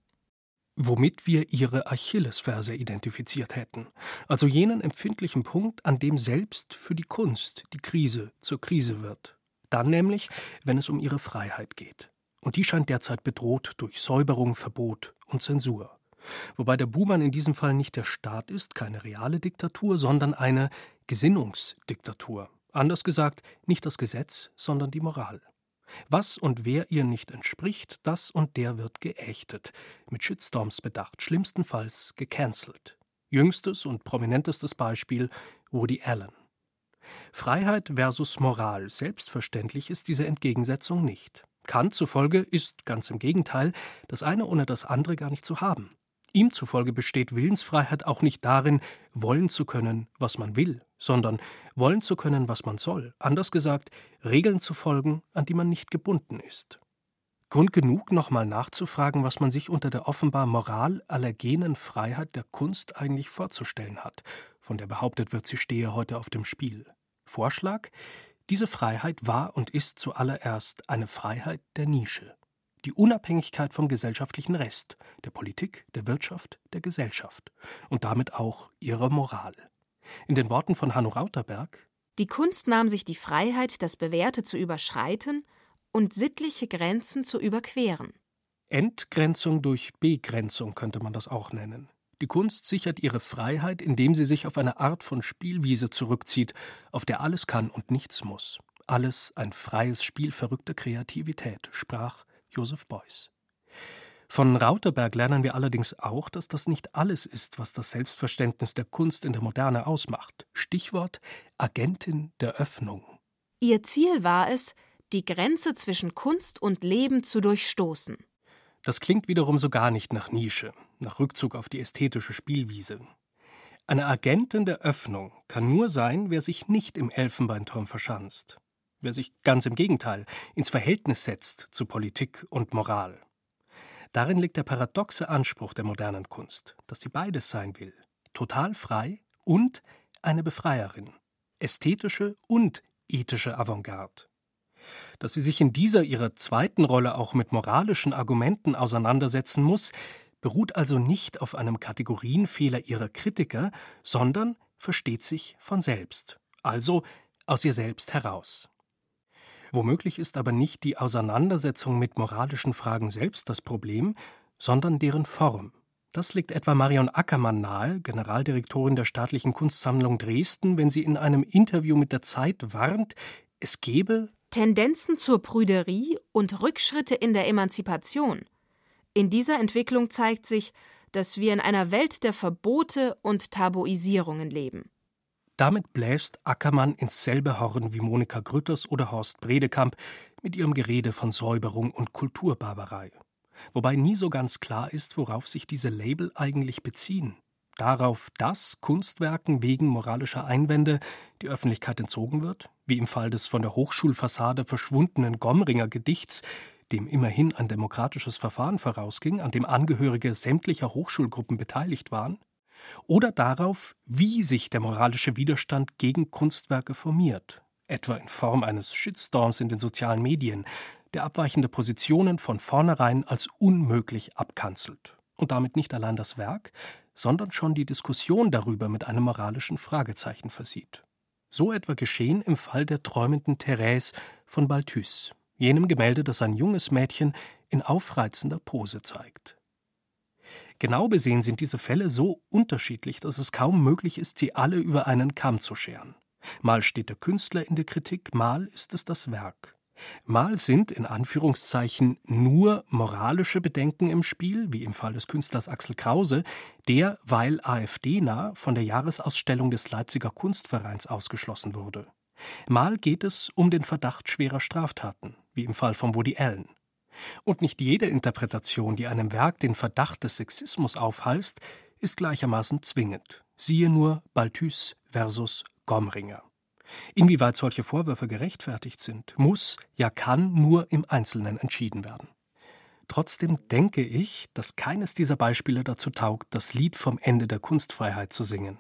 Womit wir ihre Achillesferse identifiziert hätten, also jenen empfindlichen Punkt, an dem selbst für die Kunst die Krise zur Krise wird. Dann nämlich, wenn es um ihre Freiheit geht. Und die scheint derzeit bedroht durch Säuberung, Verbot und Zensur. Wobei der Buhmann in diesem Fall nicht der Staat ist, keine reale Diktatur, sondern eine Gesinnungsdiktatur. Anders gesagt, nicht das Gesetz, sondern die Moral. Was und wer ihr nicht entspricht, das und der wird geächtet, mit Shitstorms bedacht, schlimmstenfalls gecancelt. Jüngstes und prominentestes Beispiel Woody Allen. Freiheit versus Moral. Selbstverständlich ist diese Entgegensetzung nicht. Kant zufolge ist ganz im Gegenteil das eine ohne das andere gar nicht zu haben. Ihm zufolge besteht Willensfreiheit auch nicht darin, wollen zu können, was man will, sondern wollen zu können, was man soll. Anders gesagt, Regeln zu folgen, an die man nicht gebunden ist. Grund genug, nochmal nachzufragen, was man sich unter der offenbar moral allergenen Freiheit der Kunst eigentlich vorzustellen hat, von der behauptet wird, sie stehe heute auf dem Spiel. Vorschlag? Diese Freiheit war und ist zuallererst eine Freiheit der Nische die Unabhängigkeit vom gesellschaftlichen Rest, der Politik, der Wirtschaft, der Gesellschaft und damit auch ihrer Moral. In den Worten von Hanno Rauterberg Die Kunst nahm sich die Freiheit, das Bewährte zu überschreiten und sittliche Grenzen zu überqueren. Entgrenzung durch Begrenzung könnte man das auch nennen. Die Kunst sichert ihre Freiheit, indem sie sich auf eine Art von Spielwiese zurückzieht, auf der alles kann und nichts muss. Alles ein freies Spiel verrückter Kreativität, sprach Joseph Beuys. Von Rauterberg lernen wir allerdings auch, dass das nicht alles ist, was das Selbstverständnis der Kunst in der Moderne ausmacht. Stichwort Agentin der Öffnung. Ihr Ziel war es, die Grenze zwischen Kunst und Leben zu durchstoßen. Das klingt wiederum so gar nicht nach Nische, nach Rückzug auf die ästhetische Spielwiese. Eine Agentin der Öffnung kann nur sein, wer sich nicht im Elfenbeinturm verschanzt wer sich ganz im Gegenteil ins Verhältnis setzt zu Politik und Moral. Darin liegt der paradoxe Anspruch der modernen Kunst, dass sie beides sein will, total frei und eine Befreierin, ästhetische und ethische Avantgarde. Dass sie sich in dieser ihrer zweiten Rolle auch mit moralischen Argumenten auseinandersetzen muss, beruht also nicht auf einem Kategorienfehler ihrer Kritiker, sondern versteht sich von selbst, also aus ihr selbst heraus. Womöglich ist aber nicht die Auseinandersetzung mit moralischen Fragen selbst das Problem, sondern deren Form. Das liegt etwa Marion Ackermann nahe, Generaldirektorin der Staatlichen Kunstsammlung Dresden, wenn sie in einem Interview mit der Zeit warnt, es gebe Tendenzen zur Prüderie und Rückschritte in der Emanzipation. In dieser Entwicklung zeigt sich, dass wir in einer Welt der Verbote und Tabuisierungen leben. Damit bläst Ackermann ins selbe Horn wie Monika Grütters oder Horst Bredekamp mit ihrem Gerede von Säuberung und Kulturbarbarei. Wobei nie so ganz klar ist, worauf sich diese Label eigentlich beziehen. Darauf, dass Kunstwerken wegen moralischer Einwände die Öffentlichkeit entzogen wird, wie im Fall des von der Hochschulfassade verschwundenen Gomringer Gedichts, dem immerhin ein demokratisches Verfahren vorausging, an dem Angehörige sämtlicher Hochschulgruppen beteiligt waren, oder darauf, wie sich der moralische Widerstand gegen Kunstwerke formiert, etwa in Form eines Shitstorms in den sozialen Medien, der abweichende Positionen von vornherein als unmöglich abkanzelt und damit nicht allein das Werk, sondern schon die Diskussion darüber mit einem moralischen Fragezeichen versieht. So etwa geschehen im Fall der träumenden Therese von Balthus, jenem Gemälde, das ein junges Mädchen in aufreizender Pose zeigt. Genau besehen sind diese Fälle so unterschiedlich, dass es kaum möglich ist, sie alle über einen Kamm zu scheren. Mal steht der Künstler in der Kritik, mal ist es das Werk. Mal sind in Anführungszeichen nur moralische Bedenken im Spiel, wie im Fall des Künstlers Axel Krause, der, weil AfD-nah, von der Jahresausstellung des Leipziger Kunstvereins ausgeschlossen wurde. Mal geht es um den Verdacht schwerer Straftaten, wie im Fall von Woody Allen. Und nicht jede Interpretation, die einem Werk den Verdacht des Sexismus aufhalst, ist gleichermaßen zwingend. Siehe nur Balthus versus Gomringer. Inwieweit solche Vorwürfe gerechtfertigt sind, muss, ja kann nur im Einzelnen entschieden werden. Trotzdem denke ich, dass keines dieser Beispiele dazu taugt, das Lied vom Ende der Kunstfreiheit zu singen.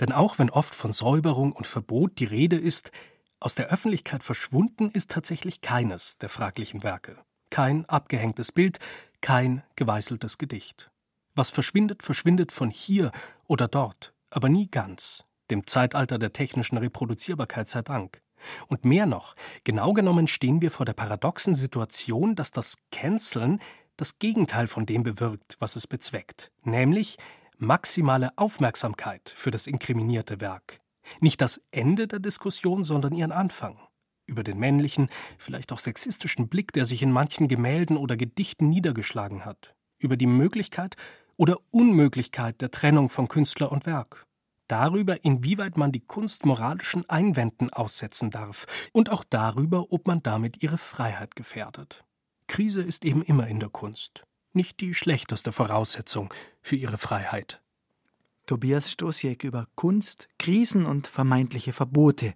Denn auch wenn oft von Säuberung und Verbot die Rede ist, aus der Öffentlichkeit verschwunden ist tatsächlich keines der fraglichen Werke kein abgehängtes Bild, kein geweißeltes Gedicht. Was verschwindet, verschwindet von hier oder dort, aber nie ganz, dem Zeitalter der technischen Reproduzierbarkeit sei Dank. Und mehr noch, genau genommen stehen wir vor der paradoxen Situation, dass das Canceln das Gegenteil von dem bewirkt, was es bezweckt, nämlich maximale Aufmerksamkeit für das inkriminierte Werk. Nicht das Ende der Diskussion, sondern ihren Anfang über den männlichen, vielleicht auch sexistischen Blick, der sich in manchen Gemälden oder Gedichten niedergeschlagen hat, über die Möglichkeit oder Unmöglichkeit der Trennung von Künstler und Werk, darüber, inwieweit man die Kunst moralischen Einwänden aussetzen darf und auch darüber, ob man damit ihre Freiheit gefährdet. Krise ist eben immer in der Kunst, nicht die schlechteste Voraussetzung für ihre Freiheit. Tobias Stosiek über Kunst, Krisen und vermeintliche Verbote.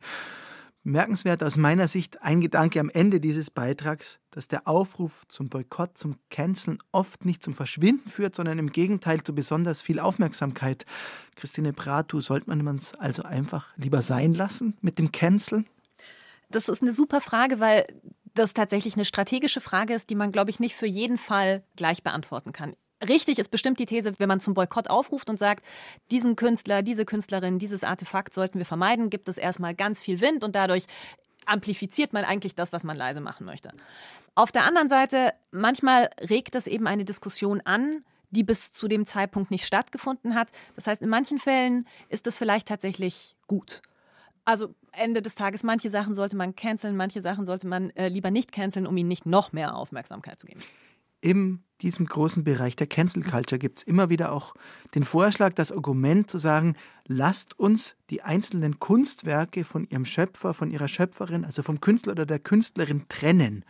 Merkenswert aus meiner Sicht ein Gedanke am Ende dieses Beitrags, dass der Aufruf zum Boykott, zum Canceln oft nicht zum Verschwinden führt, sondern im Gegenteil zu besonders viel Aufmerksamkeit. Christine Pratu, sollte man es also einfach lieber sein lassen mit dem Canceln? Das ist eine super Frage, weil das tatsächlich eine strategische Frage ist, die man, glaube ich, nicht für jeden Fall gleich beantworten kann. Richtig ist bestimmt die These, wenn man zum Boykott aufruft und sagt, diesen Künstler, diese Künstlerin, dieses Artefakt sollten wir vermeiden, gibt es erstmal ganz viel Wind und dadurch amplifiziert man eigentlich das, was man leise machen möchte. Auf der anderen Seite, manchmal regt das eben eine Diskussion an, die bis zu dem Zeitpunkt nicht stattgefunden hat. Das heißt, in manchen Fällen ist es vielleicht tatsächlich gut. Also Ende des Tages, manche Sachen sollte man canceln, manche Sachen sollte man äh, lieber nicht canceln, um ihnen nicht noch mehr Aufmerksamkeit zu geben in diesem großen Bereich der Cancel Culture gibt es immer wieder auch den Vorschlag, das Argument zu sagen, lasst uns die einzelnen Kunstwerke von ihrem Schöpfer, von ihrer Schöpferin, also vom Künstler oder der Künstlerin trennen.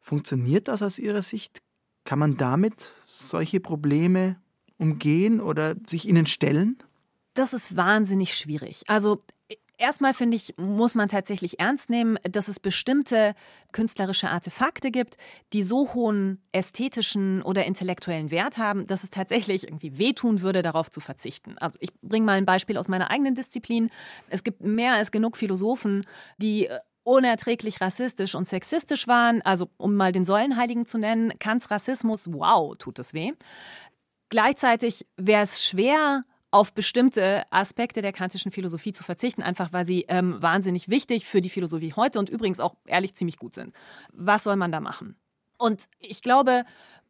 Funktioniert das aus Ihrer Sicht? Kann man damit solche Probleme umgehen oder sich ihnen stellen? Das ist wahnsinnig schwierig. Also Erstmal finde ich, muss man tatsächlich ernst nehmen, dass es bestimmte künstlerische Artefakte gibt, die so hohen ästhetischen oder intellektuellen Wert haben, dass es tatsächlich irgendwie wehtun würde, darauf zu verzichten. Also ich bringe mal ein Beispiel aus meiner eigenen Disziplin. Es gibt mehr als genug Philosophen, die unerträglich rassistisch und sexistisch waren. Also um mal den Säulenheiligen zu nennen, Kants Rassismus, wow, tut es weh. Gleichzeitig wäre es schwer, auf bestimmte Aspekte der kantischen Philosophie zu verzichten, einfach weil sie ähm, wahnsinnig wichtig für die Philosophie heute und übrigens auch ehrlich ziemlich gut sind. Was soll man da machen? Und ich glaube,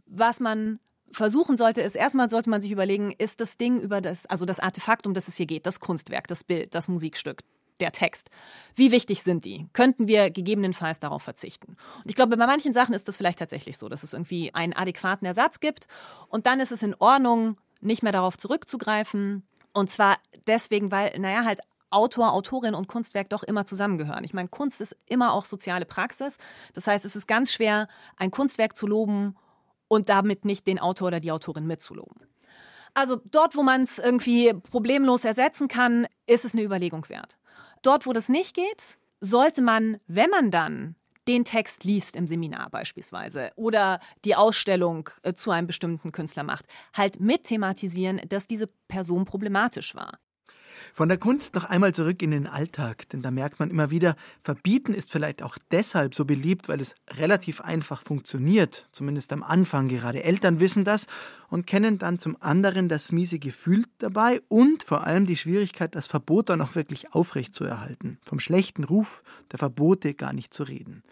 was man versuchen sollte, ist erstmal sollte man sich überlegen, ist das Ding über das, also das Artefakt, um das es hier geht, das Kunstwerk, das Bild, das Musikstück, der Text. Wie wichtig sind die? Könnten wir gegebenenfalls darauf verzichten? Und ich glaube, bei manchen Sachen ist das vielleicht tatsächlich so, dass es irgendwie einen adäquaten Ersatz gibt und dann ist es in Ordnung, nicht mehr darauf zurückzugreifen. Und zwar deswegen, weil, naja, halt Autor, Autorin und Kunstwerk doch immer zusammengehören. Ich meine, Kunst ist immer auch soziale Praxis. Das heißt, es ist ganz schwer, ein Kunstwerk zu loben und damit nicht den Autor oder die Autorin mitzuloben. Also dort, wo man es irgendwie problemlos ersetzen kann, ist es eine Überlegung wert. Dort, wo das nicht geht, sollte man, wenn man dann den Text liest im Seminar beispielsweise oder die Ausstellung äh, zu einem bestimmten Künstler macht, halt mit thematisieren, dass diese Person problematisch war. Von der Kunst noch einmal zurück in den Alltag, denn da merkt man immer wieder, Verbieten ist vielleicht auch deshalb so beliebt, weil es relativ einfach funktioniert, zumindest am Anfang. Gerade Eltern wissen das und kennen dann zum anderen das miese Gefühl dabei und vor allem die Schwierigkeit, das Verbot dann auch wirklich aufrechtzuerhalten. Vom schlechten Ruf der Verbote gar nicht zu reden.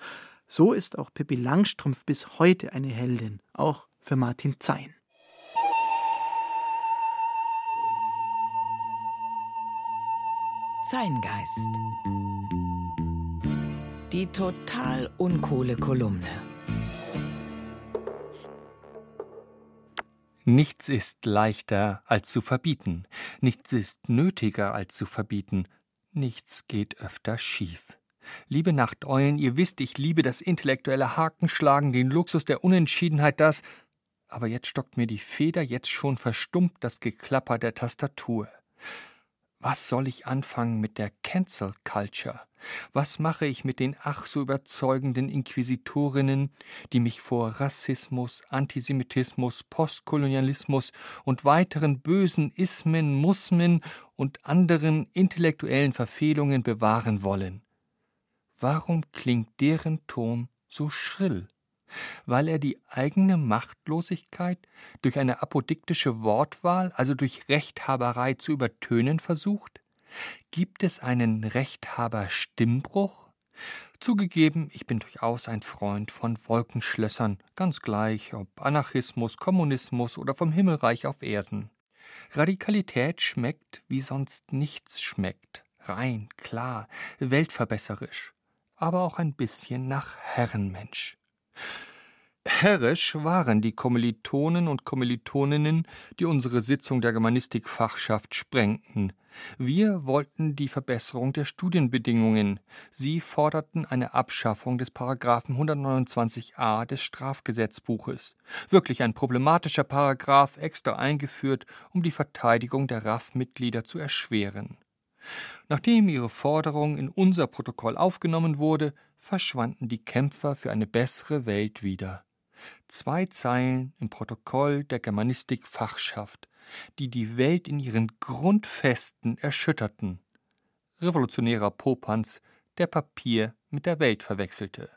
So ist auch Pippi Langstrumpf bis heute eine Heldin, auch für Martin Zein. Zeingeist. Die total uncoole Kolumne. Nichts ist leichter als zu verbieten, nichts ist nötiger als zu verbieten, nichts geht öfter schief. Liebe Nachteulen, ihr wisst, ich liebe das intellektuelle Hakenschlagen, den Luxus der Unentschiedenheit, das. Aber jetzt stockt mir die Feder, jetzt schon verstummt das Geklapper der Tastatur. Was soll ich anfangen mit der Cancel Culture? Was mache ich mit den ach so überzeugenden Inquisitorinnen, die mich vor Rassismus, Antisemitismus, Postkolonialismus und weiteren bösen Ismen, Musmen und anderen intellektuellen Verfehlungen bewahren wollen? Warum klingt deren Ton so schrill? Weil er die eigene Machtlosigkeit durch eine apodiktische Wortwahl, also durch Rechthaberei zu übertönen versucht? Gibt es einen Rechthaber-Stimmbruch? Zugegeben, ich bin durchaus ein Freund von Wolkenschlössern, ganz gleich ob Anarchismus, Kommunismus oder vom Himmelreich auf Erden. Radikalität schmeckt, wie sonst nichts schmeckt, rein, klar, weltverbesserisch, aber auch ein bisschen nach Herrenmensch. Herrisch waren die Kommilitonen und Kommilitoninnen, die unsere Sitzung der Germanistikfachschaft sprengten. Wir wollten die Verbesserung der Studienbedingungen. Sie forderten eine Abschaffung des Paragraphen 129a des Strafgesetzbuches. Wirklich ein problematischer Paragraph, extra eingeführt, um die Verteidigung der RAF-Mitglieder zu erschweren. Nachdem ihre Forderung in unser Protokoll aufgenommen wurde, verschwanden die Kämpfer für eine bessere Welt wieder. Zwei Zeilen im Protokoll der Germanistik-Fachschaft, die die Welt in ihren Grundfesten erschütterten. Revolutionärer Popanz, der Papier mit der Welt verwechselte.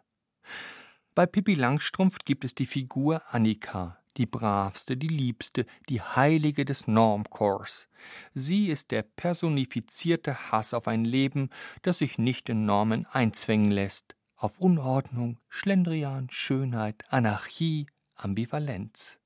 Bei Pippi Langstrumpf gibt es die Figur Annika, die bravste, die liebste, die Heilige des Normkurs. Sie ist der personifizierte Hass auf ein Leben, das sich nicht in Normen einzwängen lässt, auf Unordnung, Schlendrian, Schönheit, Anarchie, Ambivalenz.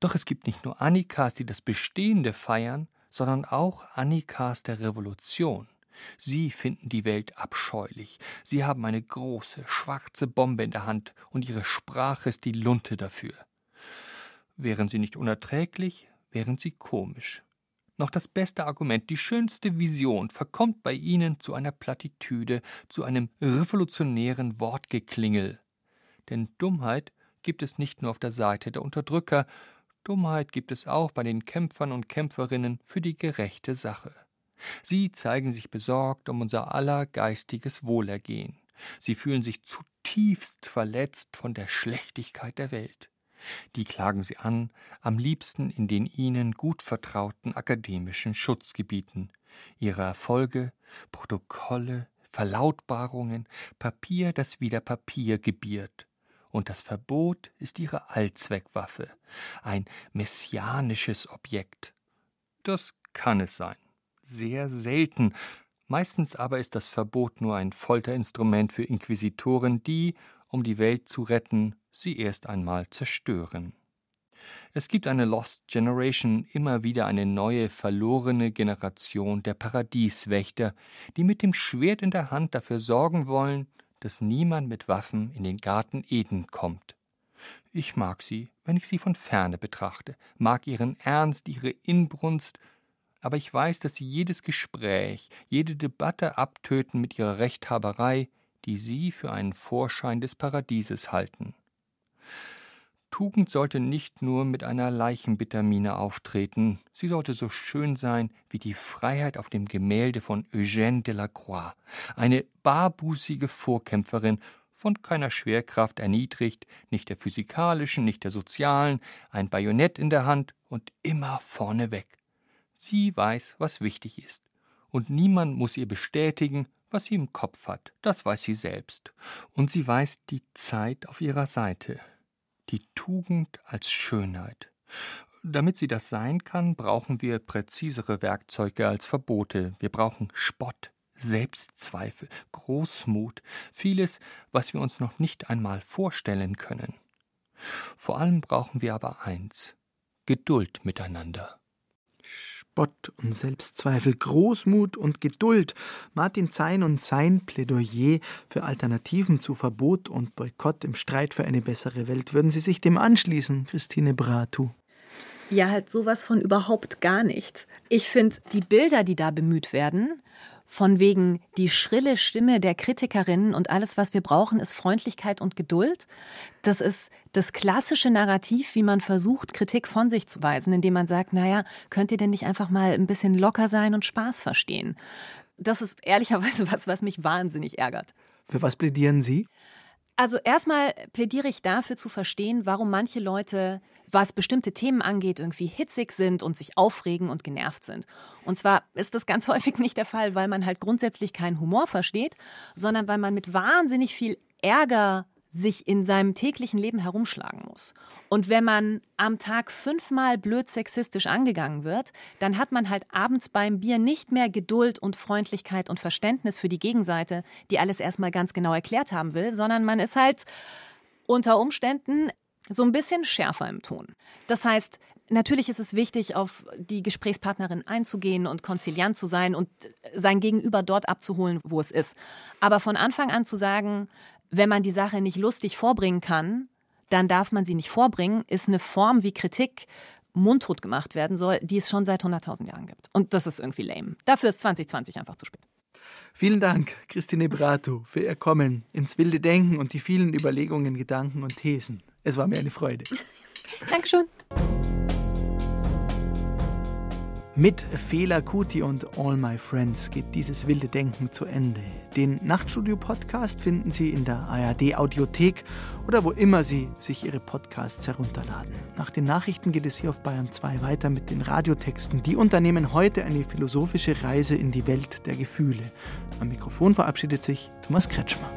Doch es gibt nicht nur Annikas, die das Bestehende feiern, sondern auch Annikas der Revolution. Sie finden die Welt abscheulich. Sie haben eine große, schwarze Bombe in der Hand und ihre Sprache ist die Lunte dafür. Wären sie nicht unerträglich, wären sie komisch. Noch das beste Argument, die schönste Vision verkommt bei ihnen zu einer Plattitüde, zu einem revolutionären Wortgeklingel. Denn Dummheit gibt es nicht nur auf der Seite der Unterdrücker, Dummheit gibt es auch bei den Kämpfern und Kämpferinnen für die gerechte Sache. Sie zeigen sich besorgt um unser aller geistiges Wohlergehen. Sie fühlen sich zutiefst verletzt von der Schlechtigkeit der Welt. Die klagen sie an, am liebsten in den ihnen gut vertrauten akademischen Schutzgebieten. Ihre Erfolge, Protokolle, Verlautbarungen, Papier, das wieder Papier gebiert. Und das Verbot ist ihre Allzweckwaffe, ein messianisches Objekt. Das kann es sein. Sehr selten. Meistens aber ist das Verbot nur ein Folterinstrument für Inquisitoren, die, um die Welt zu retten, sie erst einmal zerstören. Es gibt eine Lost Generation, immer wieder eine neue, verlorene Generation der Paradieswächter, die mit dem Schwert in der Hand dafür sorgen wollen, dass niemand mit Waffen in den Garten Eden kommt. Ich mag sie, wenn ich sie von ferne betrachte, mag ihren Ernst, ihre Inbrunst, aber ich weiß, dass sie jedes Gespräch, jede Debatte abtöten mit ihrer Rechthaberei, die sie für einen Vorschein des Paradieses halten. Tugend sollte nicht nur mit einer Leichenbitamine auftreten, sie sollte so schön sein wie die Freiheit auf dem Gemälde von Eugène Delacroix, eine barbußige Vorkämpferin, von keiner Schwerkraft erniedrigt, nicht der physikalischen, nicht der sozialen, ein Bajonett in der Hand und immer vorneweg. Sie weiß, was wichtig ist, und niemand muss ihr bestätigen, was sie im Kopf hat, das weiß sie selbst, und sie weiß die Zeit auf ihrer Seite die Tugend als Schönheit. Damit sie das sein kann, brauchen wir präzisere Werkzeuge als Verbote. Wir brauchen Spott, Selbstzweifel, Großmut, vieles, was wir uns noch nicht einmal vorstellen können. Vor allem brauchen wir aber eins Geduld miteinander. Spott und Selbstzweifel, Großmut und Geduld. Martin Zein und sein Plädoyer für Alternativen zu Verbot und Boykott im Streit für eine bessere Welt. Würden Sie sich dem anschließen, Christine Bratu? Ja, halt sowas von überhaupt gar nicht. Ich finde, die Bilder, die da bemüht werden, von wegen die schrille Stimme der Kritikerinnen und alles, was wir brauchen, ist Freundlichkeit und Geduld. Das ist das klassische Narrativ, wie man versucht, Kritik von sich zu weisen, indem man sagt, naja, könnt ihr denn nicht einfach mal ein bisschen locker sein und Spaß verstehen? Das ist ehrlicherweise was, was mich wahnsinnig ärgert. Für was plädieren Sie? Also erstmal plädiere ich dafür zu verstehen, warum manche Leute, was bestimmte Themen angeht, irgendwie hitzig sind und sich aufregen und genervt sind. Und zwar ist das ganz häufig nicht der Fall, weil man halt grundsätzlich keinen Humor versteht, sondern weil man mit wahnsinnig viel Ärger sich in seinem täglichen Leben herumschlagen muss. Und wenn man am Tag fünfmal blöd sexistisch angegangen wird, dann hat man halt abends beim Bier nicht mehr Geduld und Freundlichkeit und Verständnis für die Gegenseite, die alles erstmal ganz genau erklärt haben will, sondern man ist halt unter Umständen so ein bisschen schärfer im Ton. Das heißt, natürlich ist es wichtig, auf die Gesprächspartnerin einzugehen und konziliant zu sein und sein Gegenüber dort abzuholen, wo es ist. Aber von Anfang an zu sagen, wenn man die Sache nicht lustig vorbringen kann, dann darf man sie nicht vorbringen, ist eine Form, wie Kritik mundtot gemacht werden soll, die es schon seit 100.000 Jahren gibt. Und das ist irgendwie lame. Dafür ist 2020 einfach zu spät. Vielen Dank, Christine Brato, für Ihr Kommen ins wilde Denken und die vielen Überlegungen, Gedanken und Thesen. Es war mir eine Freude. Dankeschön. Mit Fela Kuti und All My Friends geht dieses wilde Denken zu Ende. Den Nachtstudio-Podcast finden Sie in der ARD-Audiothek oder wo immer Sie sich Ihre Podcasts herunterladen. Nach den Nachrichten geht es hier auf Bayern 2 weiter mit den Radiotexten. Die unternehmen heute eine philosophische Reise in die Welt der Gefühle. Am Mikrofon verabschiedet sich Thomas Kretschmer.